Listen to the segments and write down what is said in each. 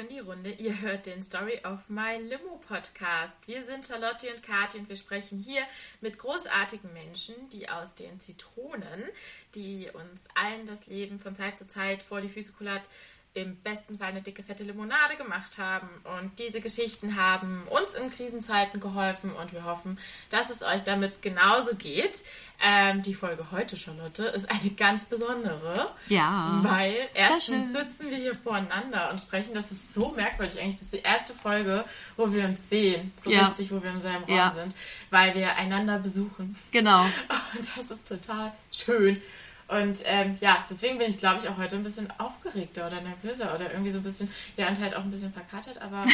in die Runde. Ihr hört den Story of My Limo Podcast. Wir sind Charlotte und Kathi und wir sprechen hier mit großartigen Menschen, die aus den Zitronen, die uns allen das Leben von Zeit zu Zeit vor die Füße kullert, im besten Fall eine dicke, fette Limonade gemacht haben. Und diese Geschichten haben uns in Krisenzeiten geholfen und wir hoffen, dass es euch damit genauso geht. Ähm, die Folge heute, Charlotte, ist eine ganz besondere. Ja. Weil Special. erstens sitzen wir hier voreinander und sprechen. Das ist so merkwürdig. Eigentlich ist es die erste Folge, wo wir uns sehen. So Ja. richtig, wo wir im selben Raum Ja. sind. Weil wir einander besuchen. Genau. Und das ist total schön. Und ähm, ja, deswegen bin ich, glaube ich, auch heute ein bisschen aufgeregter oder nervöser oder irgendwie so ein bisschen, ja, und halt auch ein bisschen verkatert, aber,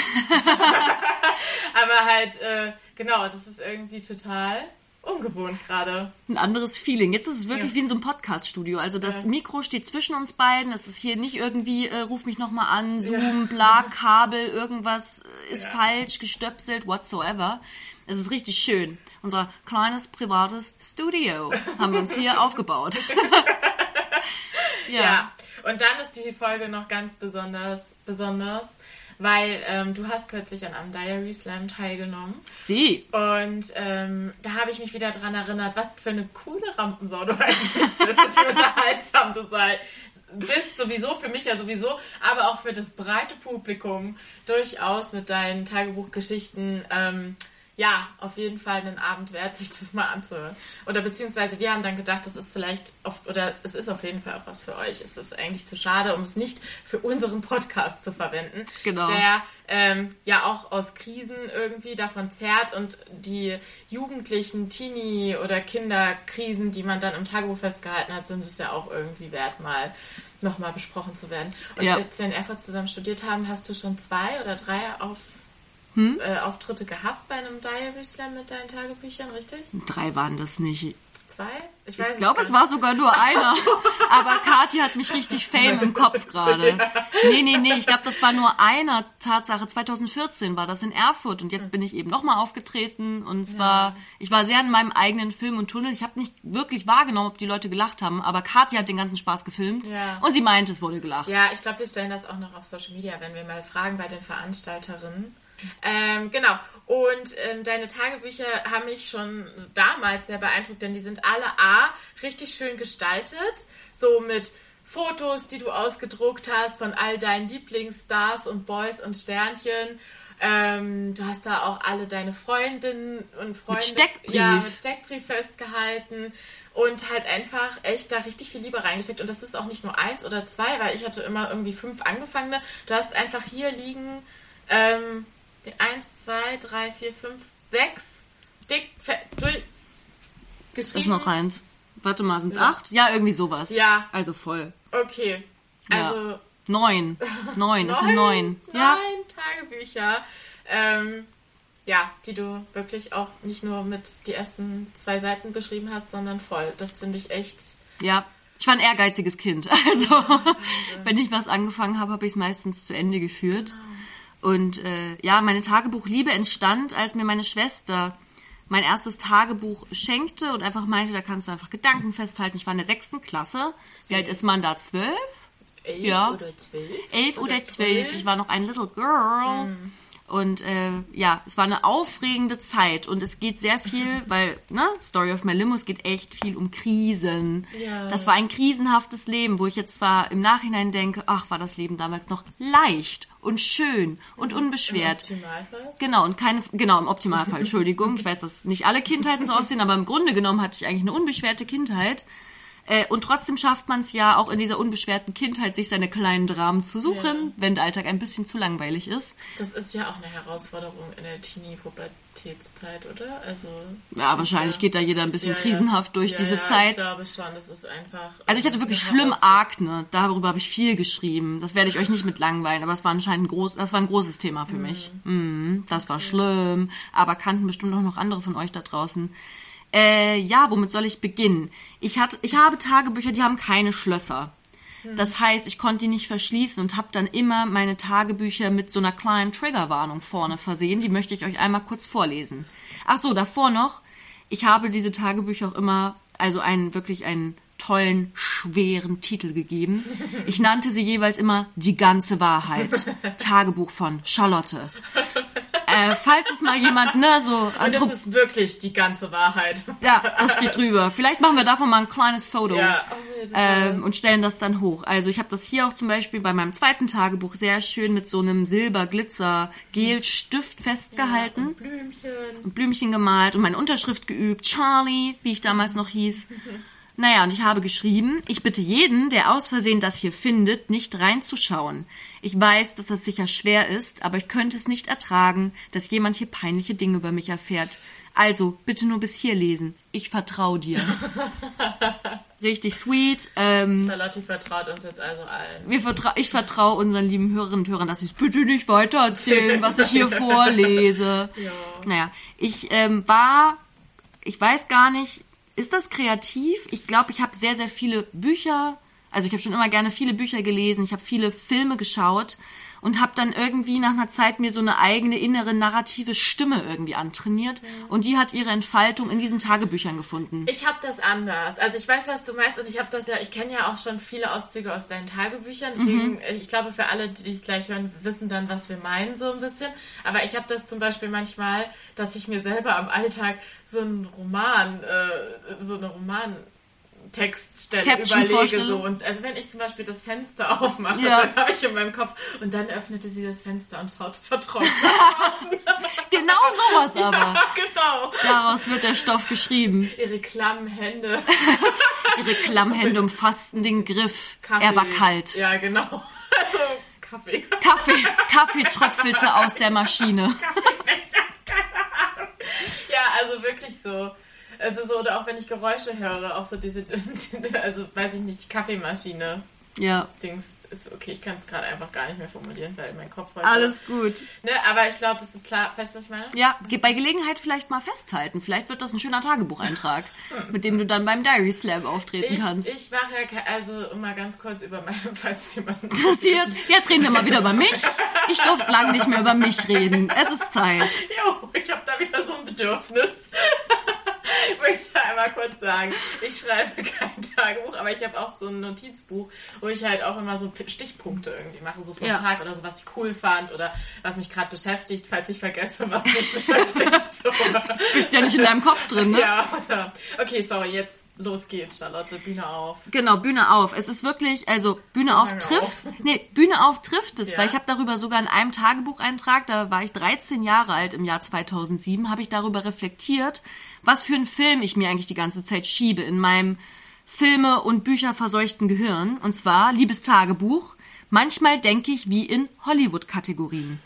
aber halt, äh, genau, das ist irgendwie total ungewohnt gerade. Ein anderes Feeling. Jetzt ist es wirklich Ja. wie in so einem Podcast-Studio. Also das Ja. Mikro steht zwischen uns beiden. Es ist hier nicht irgendwie, äh, ruf mich nochmal an, Zoom, bla, Kabel, irgendwas ist Ja. falsch, gestöpselt, whatsoever. Es ist richtig schön. Unser kleines privates Studio haben wir uns hier aufgebaut. Ja. Und dann ist die Folge noch ganz besonders, besonders, weil ähm, du hast kürzlich an einem Diary Slam teilgenommen. Sie. Und ähm, da habe ich mich wieder dran erinnert, was für eine coole Rampensau du eigentlich bist und wie unterhaltsam du sei, bist. Sowieso, für mich ja sowieso, aber auch für das breite Publikum durchaus mit deinen Tagebuchgeschichten. Ähm, ja, auf jeden Fall einen Abend wert, sich das mal anzuhören. Oder beziehungsweise wir haben dann gedacht, das ist vielleicht oft, oder es ist auf jeden Fall auch was für euch. Es ist eigentlich zu schade, um es nicht für unseren Podcast zu verwenden. Genau. Der ähm, ja auch aus Krisen irgendwie davon zerrt und die jugendlichen Teenie- oder Kinderkrisen, die man dann im Tagebuch festgehalten hat, sind es ja auch irgendwie wert, mal nochmal besprochen zu werden. Und Ja. als wir in Erfurt zusammen studiert haben, hast du schon zwei oder drei auf, Hm? äh, Auftritte gehabt bei einem Diary Slam mit deinen Tagebüchern, richtig? Drei waren das nicht. Zwei? Ich weiß Ich glaube, es war sogar nur einer. Aber Kathi hat mich richtig Fame im Kopf gerade. Nee, nee, nee, ich glaube, das war nur einer. Tatsache, 2014 war das in Erfurt und jetzt bin ich eben nochmal aufgetreten und es war, ich war sehr in meinem eigenen Film und Tunnel. Ich habe nicht wirklich wahrgenommen, ob die Leute gelacht haben, aber Kathi hat den ganzen Spaß gefilmt Ja. und sie meinte, es wurde gelacht. Ja, ich glaube, wir stellen das auch noch auf Social Media, wenn wir mal fragen bei den Veranstalterinnen. Ähm, genau. Und ähm, deine Tagebücher haben mich schon damals sehr beeindruckt, denn die sind alle A, richtig schön gestaltet. So mit Fotos, die du ausgedruckt hast von all deinen Lieblingsstars und Boys und Sternchen. Ähm, du hast da auch alle deine Freundinnen und Freunde Steckbrief. Ja, mit Steckbrief festgehalten und halt einfach echt da richtig viel Liebe reingesteckt. Und das ist auch nicht nur eins oder zwei, weil ich hatte immer irgendwie fünf angefangene. Du hast einfach hier liegen ähm, eins, zwei, drei, vier, fünf, sechs dick fe- durch Das ist geschrieben. noch eins. Warte mal, sind es acht? Ja, irgendwie sowas. Ja. Also voll. Okay. Ja. Also Neun. Neun, es sind neun. Ja. neun Tagebücher. Ähm, ja, die du wirklich auch nicht nur mit die ersten zwei Seiten beschrieben hast, sondern voll. Das finde ich echt. Ja, ich war ein ehrgeiziges Kind. Also, wenn ich was angefangen habe, habe ich es meistens zu Ende geführt. Und äh, ja, meine Tagebuchliebe entstand, als mir meine Schwester mein erstes Tagebuch schenkte und einfach meinte, da kannst du einfach Gedanken festhalten. Ich war in der sechsten Klasse. Wie alt ist man da? Zwölf? Elf Ja. oder zwölf? elf oder zwölf. Ich war noch ein little girl. Und äh, ja, es war eine aufregende Zeit und es geht sehr viel, weil, ne, Story of My Limo, es geht echt viel um Krisen. Ja. Das war ein krisenhaftes Leben, wo ich jetzt zwar im Nachhinein denke, ach, war das Leben damals noch leicht und schön und unbeschwert. Im Optimalfall. Genau, und keine, genau, im Optimalfall, Entschuldigung. Ich weiß, dass nicht alle Kindheiten so aussehen, aber im Grunde genommen hatte ich eigentlich eine unbeschwerte Kindheit. Äh, und trotzdem schafft man es ja auch in dieser unbeschwerten Kindheit, sich seine kleinen Dramen zu suchen, Ja. wenn der Alltag ein bisschen zu langweilig ist. Das ist ja auch eine Herausforderung in der Teenie-Pubertätszeit, oder? Also Ja, wahrscheinlich geht da jeder ein bisschen krisenhaft durch ja, diese ja, Zeit. Ich glaube schon, das ist einfach. Also ich hatte wirklich eine schlimm. Akne. Darüber habe ich viel geschrieben. Das werde ich euch nicht mit langweilen, aber es war anscheinend ein, groß, das war ein großes Thema für mich. Mhm, das war schlimm. Aber kannten bestimmt auch noch andere von euch da draußen. Äh, ja, womit soll ich beginnen? Ich, hatte, ich habe Tagebücher, die haben keine Schlösser. Das heißt, ich konnte die nicht verschließen und habe dann immer meine Tagebücher mit so einer kleinen Triggerwarnung vorne versehen. Die möchte ich euch einmal kurz vorlesen. Ach so, davor noch. Ich habe diese Tagebücher auch immer, also einen wirklich einen tollen schweren Titel gegeben. Ich nannte sie jeweils immer die ganze Wahrheit. Tagebuch von Charlotte. Äh, falls es mal jemand, ne, so Und das ist wirklich die ganze Wahrheit. ja, das steht drüber. Vielleicht machen wir davon mal ein kleines Foto Ja, ähm, und stellen das dann hoch. Also ich habe das hier auch zum Beispiel bei meinem zweiten Tagebuch sehr schön mit so einem Silber-Glitzer-Gel-Stift festgehalten Und Blümchen. und Blümchen gemalt und meine Unterschrift geübt. Charlie, wie ich damals noch hieß. Naja, und ich habe geschrieben, ich bitte jeden, der aus Versehen das hier findet, nicht reinzuschauen. Ich weiß, dass das sicher schwer ist, aber ich könnte es nicht ertragen, dass jemand hier peinliche Dinge über mich erfährt. Also, bitte nur bis hier lesen. Ich vertraue dir. Richtig sweet. Ähm, Charlotte vertraut uns jetzt also allen. wir vertra ich vertraue unseren lieben Hörerinnen und Hörern, dass sie es bitte nicht weitererzählen, was ich hier vorlese. Ja. Naja, ich ähm, war, ich weiß gar nicht, ist das kreativ? Ich glaube, ich habe sehr, sehr viele Bücher, also ich habe schon immer gerne viele Bücher gelesen, ich habe viele Filme geschaut und habe dann irgendwie nach einer Zeit mir so eine eigene innere narrative Stimme irgendwie antrainiert und die hat ihre Entfaltung in diesen Tagebüchern gefunden. Ich habe das anders. Also ich weiß, was du meinst und ich habe das ja, ich kenne ja auch schon viele Auszüge aus deinen Tagebüchern. Deswegen, Mhm. ich glaube, für alle, die es gleich hören, wissen dann, was wir meinen so ein bisschen. Aber ich habe das zum Beispiel manchmal, dass ich mir selber am Alltag so einen Roman, äh, so eine Roman Textstelle überlege so und also wenn ich zum Beispiel das Fenster aufmache, Ja. dann habe ich in meinem Kopf und dann öffnete sie das Fenster und schaute vertraut. Genau sowas aber. genau. Daraus wird der Stoff geschrieben. Ihre klammen Hände. Ihre Klammhände umfassten den Griff. Kaffee. Er war kalt. Ja, genau. Also Kaffee. Kaffee, Kaffee tröpfelte aus der Maschine. Ja, also wirklich so. Also so, oder auch wenn ich Geräusche höre, auch so diese, also weiß ich nicht, die Kaffeemaschine. Ja, Dings ist okay, ich kann es gerade einfach gar nicht mehr formulieren, weil mein Kopf heute. alles gut. Ne, aber ich glaube, es ist klar, weißt du, was ich meine? Ja, ge- bei Gelegenheit vielleicht mal festhalten. Vielleicht wird das ein schöner Tagebucheintrag, mit dem du dann beim Diary Slam auftreten Ich, kannst. ich mache ja, also um mal ganz kurz über meine, falls jemand Interessiert. Jetzt reden wir mal wieder über mich. Ich durfte lang nicht mehr über mich reden. Es ist Zeit. Jo, ich habe da wieder so ein Bedürfnis. Ich möchte einmal kurz sagen, ich schreibe kein Tagebuch, aber ich habe auch so ein Notizbuch, wo ich halt auch immer so Stichpunkte irgendwie mache, so vom Ja. Tag oder so, was ich cool fand oder was mich gerade beschäftigt, falls ich vergesse, was mich beschäftigt. So. Bist ja nicht in deinem Kopf drin, ne? Ja, oder? Okay, sorry, jetzt los geht's, Charlotte, Bühne auf. Genau, Bühne auf. Es ist wirklich, also Bühne auf Bühne trifft. Nee, Bühne auf trifft es, Ja. weil ich habe darüber sogar in einem Tagebucheintrag, da war ich 13 Jahre alt im Jahr 2007, habe ich darüber reflektiert, was für einen Film ich mir eigentlich die ganze Zeit schiebe in meinem Filme und Bücher verseuchten Gehirn. Und zwar liebes Tagebuch. Manchmal denke ich wie in Hollywood-Kategorien.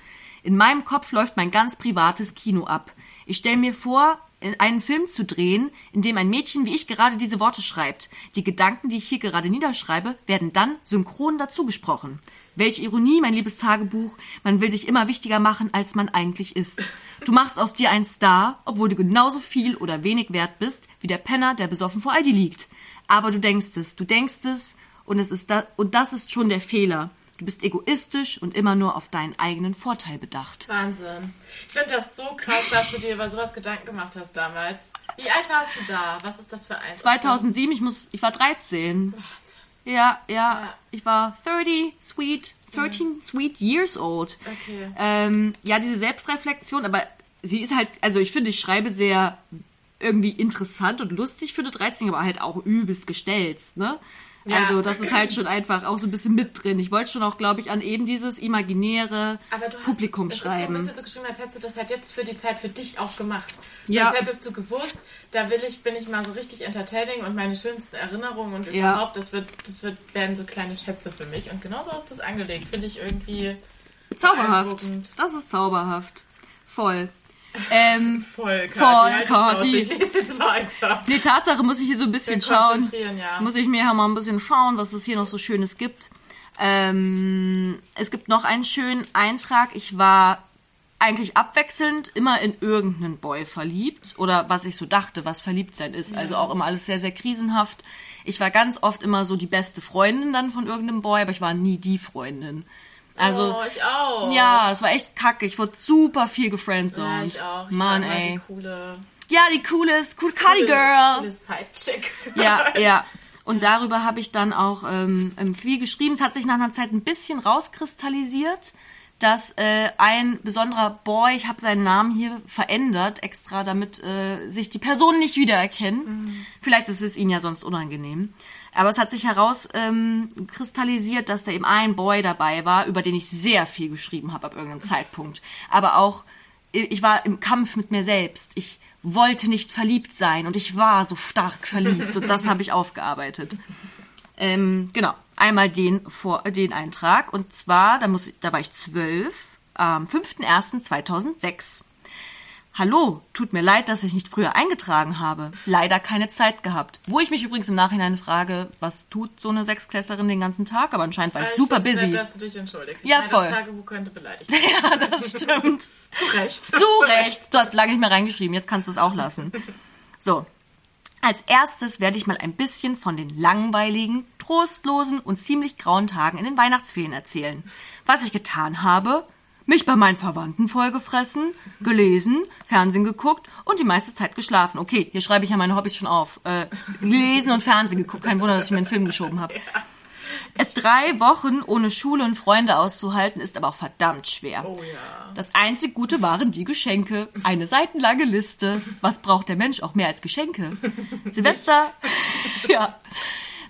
In meinem Kopf läuft mein ganz privates Kino ab. Ich stelle mir vor, einen Film zu drehen, in dem ein Mädchen wie ich gerade diese Worte schreibt. Die Gedanken, die ich hier gerade niederschreibe, werden dann synchron dazu gesprochen. Welche Ironie, mein liebes Tagebuch. Man will sich immer wichtiger machen, als man eigentlich ist. Du machst aus dir einen Star, obwohl du genauso viel oder wenig wert bist, wie der Penner, der besoffen vor Aldi liegt. Aber du denkst es, du denkst es, und es ist da, und das ist schon der Fehler. Du bist egoistisch und immer nur auf deinen eigenen Vorteil bedacht. Wahnsinn. Ich finde das so krass, dass du dir über sowas Gedanken gemacht hast damals. Wie alt warst du da? Was ist das für ein? 2007, ich muss, ich war 13. Ja, ja, Ja. ich war 30, sweet, 13 sweet years old. Okay. Ähm, ja, diese Selbstreflexion, aber sie ist halt, also ich finde, ich schreibe sehr irgendwie interessant und lustig für eine 13, aber halt auch übelst gestelzt, ne? Ja. Also das ist halt schon einfach auch so ein bisschen mit drin. Ich wollte schon auch, glaube ich, an eben dieses imaginäre Aber du hast, Publikum es ist so ein schreiben. bisschen so geschrieben, als hättest du das halt jetzt für die Zeit für dich auch gemacht. Ja. Als hättest du gewusst, da will ich, bin ich mal so richtig entertaining und meine schönsten Erinnerungen und Ja. überhaupt, das wird, das wird, werden so kleine Schätze für mich. Und genauso hast du es angelegt. Finde ich irgendwie Zauberhaft. Das ist zauberhaft. Voll. Ähm, voll, Kati. Voll, halt. Kati. Ich lese jetzt weiter. Nee, Tatsache muss ich hier so ein bisschen schauen. ja. Muss ich mir ja mal ein bisschen schauen, was es hier noch so Schönes gibt. Ähm, es gibt noch einen schönen Eintrag. Ich war eigentlich abwechselnd immer in irgendeinen Boy verliebt oder was ich so dachte, was verliebt sein ist. Also auch immer alles sehr, sehr krisenhaft. Ich war ganz oft immer so die beste Freundin dann von irgendeinem Boy, aber ich war nie die Freundin. Also, oh, ich auch. ja, es war echt kacke. Ich wurde super viel Ja, gefriendzoned. ich auch. Ich Mann, ey. Die coole, Ja, die coole, cool Cardi Girl. coole Sidechick. Ja, ja. Und darüber habe ich dann auch ähm, ähm, viel geschrieben. Es hat sich nach einer Zeit ein bisschen rauskristallisiert, dass äh, ein besonderer Boy, ich habe seinen Namen hier verändert, extra, damit äh, sich die Personen nicht wiedererkennen. Mhm. Vielleicht ist es ihnen ja sonst unangenehm. Aber es hat sich herauskristallisiert, ähm, dass da eben ein Boy dabei war, über den ich sehr viel geschrieben habe ab irgendeinem Zeitpunkt. Aber auch, ich war im Kampf mit mir selbst. Ich wollte nicht verliebt sein und ich war so stark verliebt und das habe ich aufgearbeitet. Ähm, genau einmal den, vor, den Eintrag. Und zwar, da, muss, da war ich zwölf, am 5.1.2006. Hallo, tut mir leid, dass ich nicht früher eingetragen habe. Leider keine Zeit gehabt. Wo ich mich übrigens im Nachhinein frage, was tut so eine Sechsklässlerin den ganzen Tag? Aber anscheinend war ich, ich super busy. Nett, dass du dich entschuldigst. Ich ja, meine, voll. Das Tagebuch könnte beleidigt Ja, das stimmt. Zu Recht. Zu Recht. Du hast lange nicht mehr reingeschrieben, jetzt kannst du es auch lassen. So, als erstes werde ich mal ein bisschen von den langweiligen, trostlosen und ziemlich grauen Tagen in den Weihnachtsferien erzählen. Was ich getan habe, mich bei meinen Verwandten vollgefressen, gelesen, Fernsehen geguckt und die meiste Zeit geschlafen. Okay, hier schreibe ich ja meine Hobbys schon auf. Äh, gelesen und Fernsehen geguckt. Kein Wunder, dass ich mir einen Film geschoben habe. Es drei Wochen ohne Schule und Freunde auszuhalten, ist aber auch verdammt schwer. Oh ja. Das einzig Gute waren die Geschenke. Eine seitenlange Liste. Was braucht der Mensch auch mehr als Geschenke? Silvester, ja.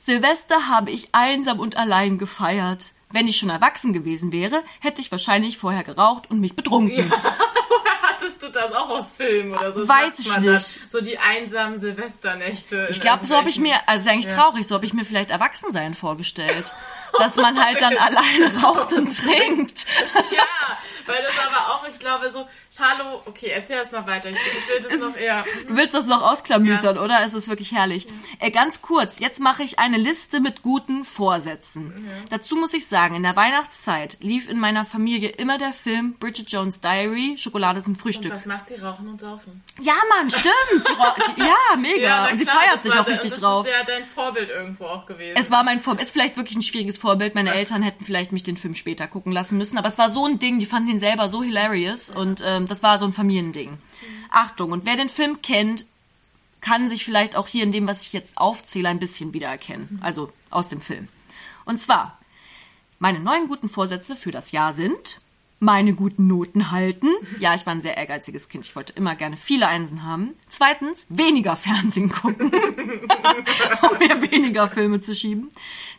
Silvester habe ich einsam und allein gefeiert. Wenn ich schon erwachsen gewesen wäre, hätte ich wahrscheinlich vorher geraucht und mich betrunken. Ja. Hattest du das auch aus Filmen oder so? Weiß ich nicht. Das? So die einsamen Silvesternächte. Ich glaube, so habe ich mir, also ist eigentlich ja. traurig, so habe ich mir vielleicht Erwachsensein vorgestellt. dass man halt dann alleine raucht und trinkt. Ja, weil das aber auch, ich glaube, so, Charlo, okay, erzähl erst mal weiter. Ich, will das noch eher. Du willst das noch ausklamüsern, ja. oder? Es ist wirklich herrlich. Ja. Äh, ganz kurz, jetzt mache ich eine Liste mit guten Vorsätzen. Ja. Dazu muss ich sagen, in der Weihnachtszeit lief in meiner Familie immer der Film Bridget Jones Diary, Schokolade zum Frühstück. Und was macht sie? Rauchen und saufen. Ja, Mann, stimmt. Die, ja, mega. Und sie klar, feiert sich auch der, richtig das drauf. Das ist ja dein Vorbild irgendwo auch gewesen. Es war mein Vorbild. Ist vielleicht wirklich ein schwieriges Vorbild. Meine Eltern hätten vielleicht mich den Film später gucken lassen müssen. Aber es war so ein Ding, die fanden ihn selber so hilarious. Und ähm, das war so ein Familien Familiending. Mhm. Achtung, und wer den Film kennt, kann sich vielleicht auch hier in dem, was ich jetzt aufzähle, ein bisschen wiedererkennen. Mhm. Also aus dem Film. Und zwar, meine neuen guten Vorsätze für das Jahr sind, meine guten Noten halten. Ja, ich war ein sehr ehrgeiziges Kind. Ich wollte immer gerne viele Einsen haben. Zweitens, weniger Fernsehen gucken, um mir weniger Filme zu schieben.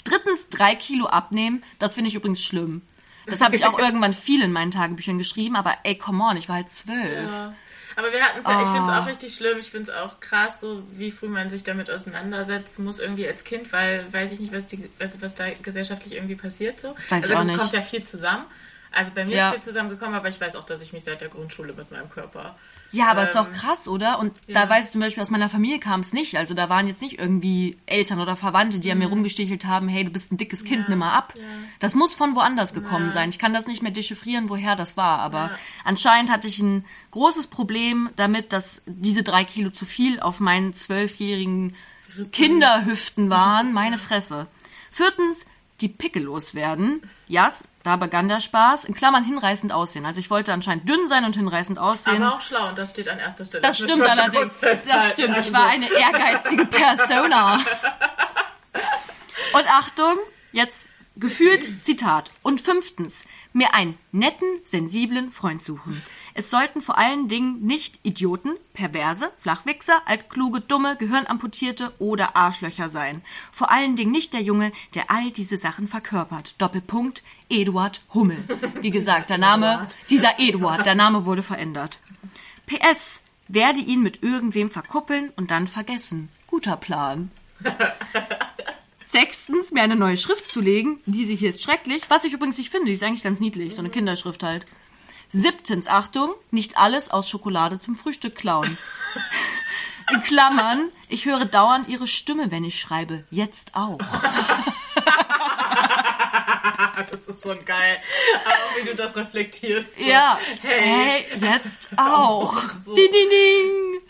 Drittens, drei Kilo abnehmen. Das finde ich übrigens schlimm. Das habe ich auch irgendwann viel in meinen Tagebüchern geschrieben, aber ey, come on, ich war halt zwölf. Ja. Aber wir hatten es ja, oh. ich finde es auch richtig schlimm, ich finde es auch krass, so wie früh man sich damit auseinandersetzen muss, irgendwie als Kind, weil weiß ich nicht, was, die, was, was da gesellschaftlich irgendwie passiert so. Weiß also ich auch nicht. kommt ja viel zusammen. Also bei mir ja. ist viel zusammengekommen, aber ich weiß auch, dass ich mich seit der Grundschule mit meinem Körper ja, aber ähm, ist doch ähm, krass, oder? Und ja. da weiß ich zum Beispiel, aus meiner Familie kam es nicht. Also da waren jetzt nicht irgendwie Eltern oder Verwandte, die mhm. an mir mhm. rumgestichelt haben, hey, du bist ein dickes Kind, ja. nimm mal ab. Ja. Das muss von woanders gekommen sein. Ich kann das nicht mehr dechiffrieren, woher das war. Aber anscheinend hatte ich ein großes Problem damit, dass diese drei Kilo zu viel auf meinen zwölfjährigen Kinderhüften waren. Meine Fresse. Viertens, die Pickel loswerden. Jas, da begann der Spaß. In Klammern hinreißend aussehen. Also ich wollte anscheinend dünn sein und hinreißend aussehen. Aber auch schlau und das steht an erster Stelle. Das, das stimmt allerdings. Das stimmt. Also. Ich war eine ehrgeizige Persona. Und Achtung, jetzt gefühlt Zitat. Und fünftens, mir einen netten, sensiblen Freund suchen. Es sollten vor allen Dingen nicht Idioten, Perverse, Flachwichser, altkluge, dumme, Gehirnamputierte oder Arschlöcher sein. Vor allen Dingen nicht der Junge, der all diese Sachen verkörpert. Doppelpunkt Eduard Hummel. Wie gesagt, der Name, dieser Eduard, der Name wurde verändert. PS, werde ihn mit irgendwem verkuppeln und dann vergessen. Guter Plan. Sechstens, mir eine neue Schrift zu legen. Diese hier ist schrecklich. Was ich übrigens nicht finde, die ist eigentlich ganz niedlich. So eine Kinderschrift halt. Siebtens, Achtung, nicht alles aus Schokolade zum Frühstück klauen. In Klammern, ich höre dauernd ihre Stimme, wenn ich schreibe. Jetzt auch. das ist schon geil. Auch wie du das reflektierst. So. Ja. Hey. hey, jetzt auch. So. Ding, ding, ding.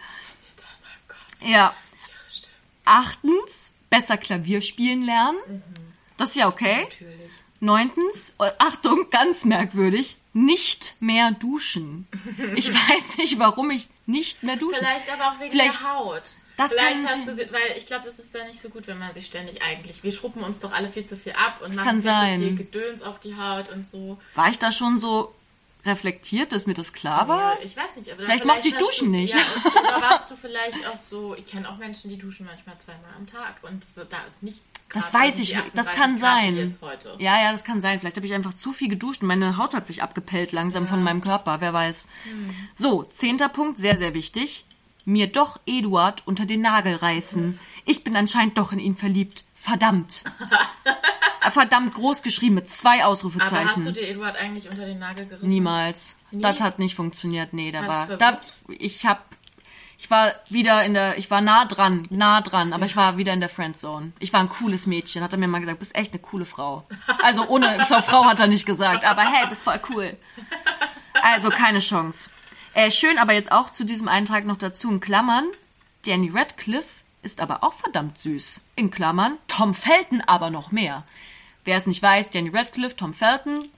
Ja. Achtens, besser Klavier spielen lernen. Mhm. Das ist ja okay. Natürlich. Neuntens, Achtung, ganz merkwürdig, nicht mehr duschen. Ich weiß nicht, warum ich nicht mehr dusche. Vielleicht aber auch wegen Vielleicht, der Haut. Das Vielleicht kann hast du, weil ich glaube, das ist ja nicht so gut, wenn man sich ständig eigentlich. Wir schruppen uns doch alle viel zu viel ab und machen viel viel Gedöns auf die Haut und so. War ich da schon so reflektiert, dass mir das klar war? Ja, ich weiß nicht, aber Vielleicht dann mochte ich Duschen du, nicht. Ja, und, oder warst du vielleicht auch so, ich kenne auch Menschen, die duschen manchmal zweimal am Tag und so, da ist nicht Das weiß ich, das 38 kann sein. Ja, ja, das kann sein. Vielleicht habe ich einfach zu viel geduscht und meine Haut hat sich abgepellt langsam von meinem Körper, wer weiß. So, zehnter Punkt, sehr, sehr wichtig. Mir doch Eduard unter den Nagel reißen. Ich bin anscheinend doch in ihn verliebt. Verdammt. Äh, Verdammt groß geschrieben mit zwei Aber hast du Ausrufezeichen. dir Eduard eigentlich unter den Nagel gerissen? Niemals. Nie? Das hat nicht funktioniert. Nee, da Hast war. Da, ich hab. Ich war wieder in der, ich war nah dran, nah dran, aber ich war wieder in der Friendzone. Ich war ein cooles Mädchen, hat er mir mal gesagt, bist echt eine coole Frau. Also ohne, Frau hat er nicht gesagt, aber hey, bist voll cool. Also keine Chance. Äh, schön aber jetzt auch zu diesem Eintrag noch dazu in Klammern, Danny Radcliffe ist aber auch verdammt süß. In Klammern, Tom Felton aber noch mehr. Wer es nicht weiß, Danny Radcliffe, Tom Felton,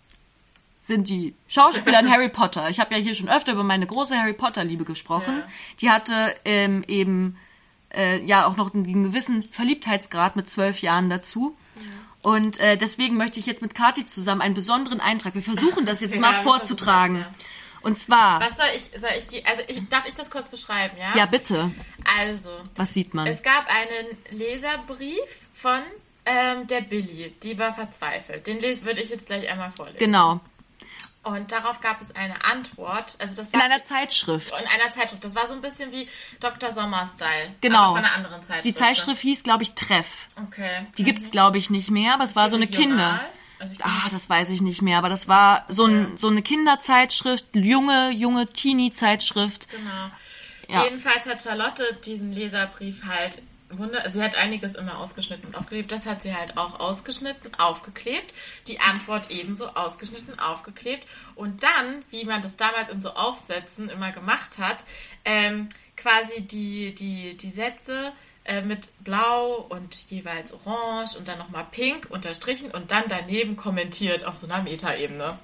sind die Schauspieler in Harry Potter. Ich habe ja hier schon öfter über meine große Harry Potter-Liebe gesprochen. Ja. Die hatte ähm, eben äh, ja auch noch einen gewissen Verliebtheitsgrad mit zwölf Jahren dazu. Und äh, deswegen möchte ich jetzt mit Kati zusammen einen besonderen Eintrag. Wir versuchen das jetzt Ja, mal vorzutragen. das, Und zwar, Was soll ich, soll ich die, also ich, darf ich das kurz beschreiben, ja? ja bitte, Also, was sieht man? es gab einen Leserbrief von ähm, der Billy, die war verzweifelt. Den würde ich jetzt gleich einmal vorlesen. Genau. Und darauf gab es eine Antwort. Also das In war einer Zeitschrift. in einer Zeitschrift. Das war so ein bisschen wie Dr. Sommer-Style. Genau. Von einer anderen Zeitschrift. Die Zeitschrift hieß, glaube ich, Treff. ne? Okay. Die gibt's, glaube ich, nicht mehr, aber es war so eine Regional? Kinder. Also Ah, das weiß ich nicht mehr, aber das war so, ein, so eine Kinderzeitschrift, junge, junge Teenie-Zeitschrift. Genau. Ja. Jedenfalls hat Charlotte diesen Leserbrief halt wunder. Sie hat einiges immer ausgeschnitten und aufgeklebt. Das hat sie halt auch ausgeschnitten, aufgeklebt. Die Antwort ebenso ausgeschnitten, aufgeklebt. Und dann, wie man das damals in so Aufsätzen immer gemacht hat, ähm, quasi die, die, die Sätze äh, mit blau und jeweils orange und dann nochmal pink unterstrichen und dann daneben kommentiert auf so einer Metaebene.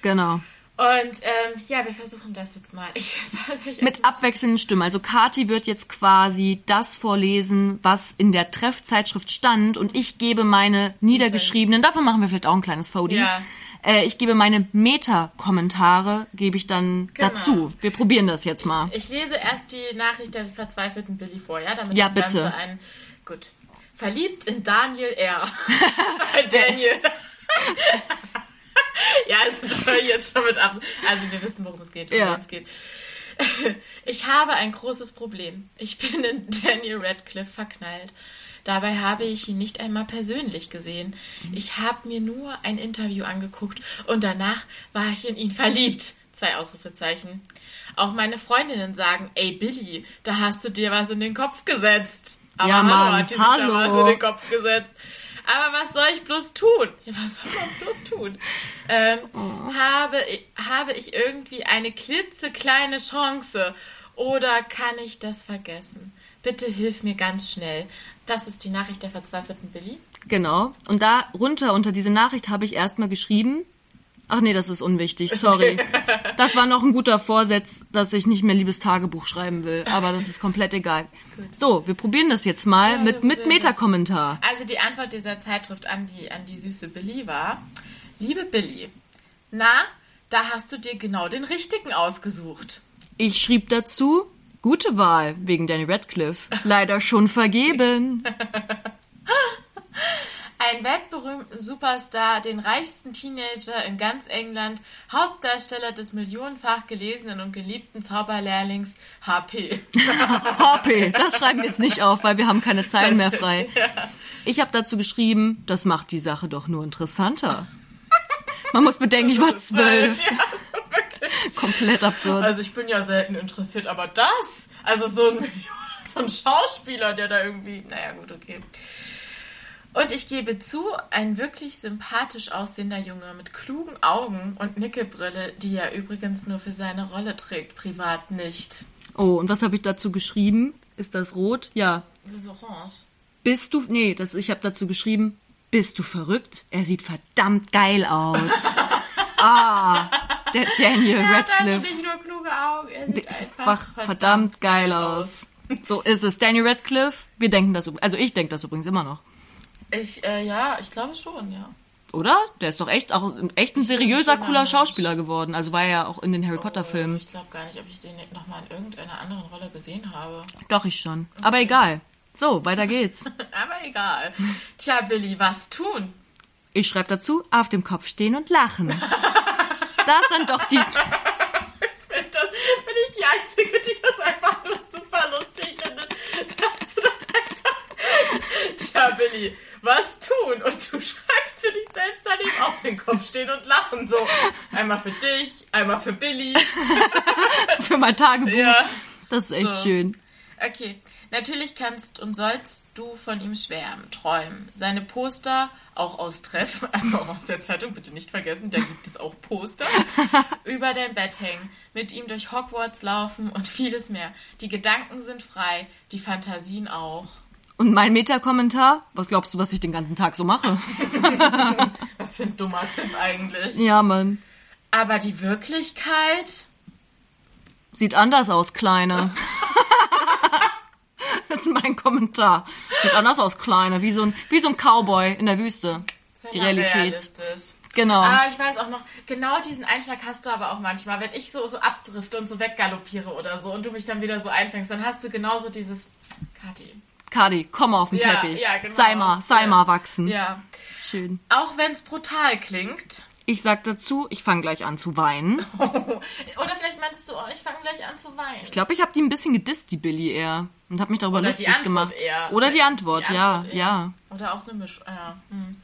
Genau. Und ähm, ja, wir versuchen das jetzt mal. Ich, soll ich Mit abwechselnden Stimmen. Also Kati wird jetzt quasi das vorlesen, was in der Treffzeitschrift stand und ich gebe meine niedergeschriebenen, davon machen wir vielleicht auch ein kleines VD. Ja. Äh, ich gebe meine Meta-Kommentare, gebe ich dann Genau. dazu. Wir probieren das jetzt mal. Ich lese erst die Nachricht der verzweifelten Billy vor, ja? Damit Ja, das bitte. Ganze ein. Gut. Verliebt in Daniel R. Daniel. ja, also das höre ich jetzt schon mit ab. Also wir wissen, worum es geht. Ja. Worum es geht. Ich habe ein großes Problem. Ich bin in Daniel Radcliffe verknallt. Dabei habe ich ihn nicht einmal persönlich gesehen. Ich habe mir nur ein Interview angeguckt und danach war ich in ihn verliebt. Zwei Ausrufezeichen. Auch meine Freundinnen sagen, ey Billy, da hast du dir was in den Kopf gesetzt. Aber Ja, hallo, Mann, hat die sich da hallo. was in den Kopf gesetzt. Aber was soll ich bloß tun? Ja, was soll man bloß tun? Ähm, Oh. habe, habe ich irgendwie eine klitzekleine Chance oder kann ich das vergessen? Bitte hilf mir ganz schnell. Das ist die Nachricht der verzweifelten Billy. Genau. Und da runter unter diese Nachricht habe ich erstmal geschrieben. Ach nee, das ist unwichtig, sorry. Das war noch ein guter Vorsatz, dass ich nicht mehr liebes Tagebuch schreiben will, aber das ist komplett egal. So, wir probieren das jetzt mal Ja, mit, mit. Meta-Kommentar. Also die Antwort dieser Zeitschrift an die, an die süße Billy war, liebe Billy, na, da hast du dir genau den richtigen ausgesucht. Ich schrieb dazu, gute Wahl wegen Danny Radcliffe. Leider schon vergeben. Einen weltberühmten Superstar, den reichsten Teenager in ganz England, Hauptdarsteller des millionenfach gelesenen und geliebten Zauberlehrlings HP. HP, das schreiben wir jetzt nicht auf, weil wir haben keine Zeilen mehr frei. Ich habe dazu geschrieben, das macht die Sache doch nur interessanter. Man muss bedenken, ich war zwölf. Ja, so wirklich. Komplett absurd. Also ich bin ja selten interessiert, aber das, also so ein, so ein Schauspieler, der da irgendwie, naja gut, okay. Und ich gebe zu, ein wirklich sympathisch aussehender Junge mit klugen Augen und Nickelbrille, die er übrigens nur für seine Rolle trägt, privat nicht. Oh, und was habe ich dazu geschrieben? Ist das rot? Ja. Das ist orange. Bist du, nee, das, ich habe dazu geschrieben, bist du verrückt? Er sieht verdammt geil aus. ah, der Daniel Er hat also Radcliffe. nicht nur kluge Augen, er sieht einfach Einfach verdammt geil aus. So ist es. Danny Radcliffe, wir denken das, also ich denke das übrigens immer noch. Ich, äh, ja, ich glaube schon, ja. Oder? Der ist doch echt auch echt ein seriöser, immer cooler. Schauspieler geworden. Also war er ja auch in den Harry Potter Filmen. Ich glaube gar nicht, ob ich den nochmal in irgendeiner anderen Rolle gesehen habe. Doch, ich schon. Aber egal. So, weiter geht's. Aber egal. Tja, Billy, was tun? Ich schreibe dazu, auf dem Kopf stehen und lachen. Das dann doch die. Ich bin, das, bin ich die Einzige, die das einfach nur super lustig findet. Dass du dann einfach. Tja, Billy, was tun? Und du schreibst für dich selbst daneben auf den Kopf stehen und lachen. So, einmal für dich, einmal für Billy. für mein Tagebuch. Ja. Das ist echt So. schön. Okay, natürlich kannst und sollst du von ihm schwärmen, träumen. Seine Poster, auch aus Treff, also auch aus der Zeitung, bitte nicht vergessen, da gibt es auch Poster, über dein Bett hängen, mit ihm durch Hogwarts laufen und vieles mehr. Die Gedanken sind frei, die Fantasien auch. Und mein Meta-Kommentar? Was glaubst du, was ich den ganzen Tag so mache? Was für ein dummer Tipp eigentlich. Ja, Mann. Aber die Wirklichkeit? Sieht anders aus, Kleine. das ist mein Kommentar. Sieht anders aus, Kleine. Wie so ein, wie so ein Cowboy in der Wüste. Sehr Die Realität. Genau. Ah, ich weiß auch noch, genau diesen Einschlag hast du aber auch manchmal. Wenn ich so, so abdrifte und so weggaloppiere oder so und du mich dann wieder so einfängst, dann hast du genauso dieses, Kathi. Kadi, komm auf den Ja, Teppich. ja, genau. Sei mal, sei Ja. mal wachsen. Ja. Schön. Auch wenn es brutal klingt. Ich sag dazu, ich fange gleich an zu weinen. Oder vielleicht meinst du, oh, ich fange gleich an zu weinen. Ich glaube, ich habe die ein bisschen gedisst, die Billy eher. Und habe mich darüber Oder lustig gemacht. eher. Oder die Antwort, Die ja, Antwort ja. Oder auch eine Mischung. Ja. Hm.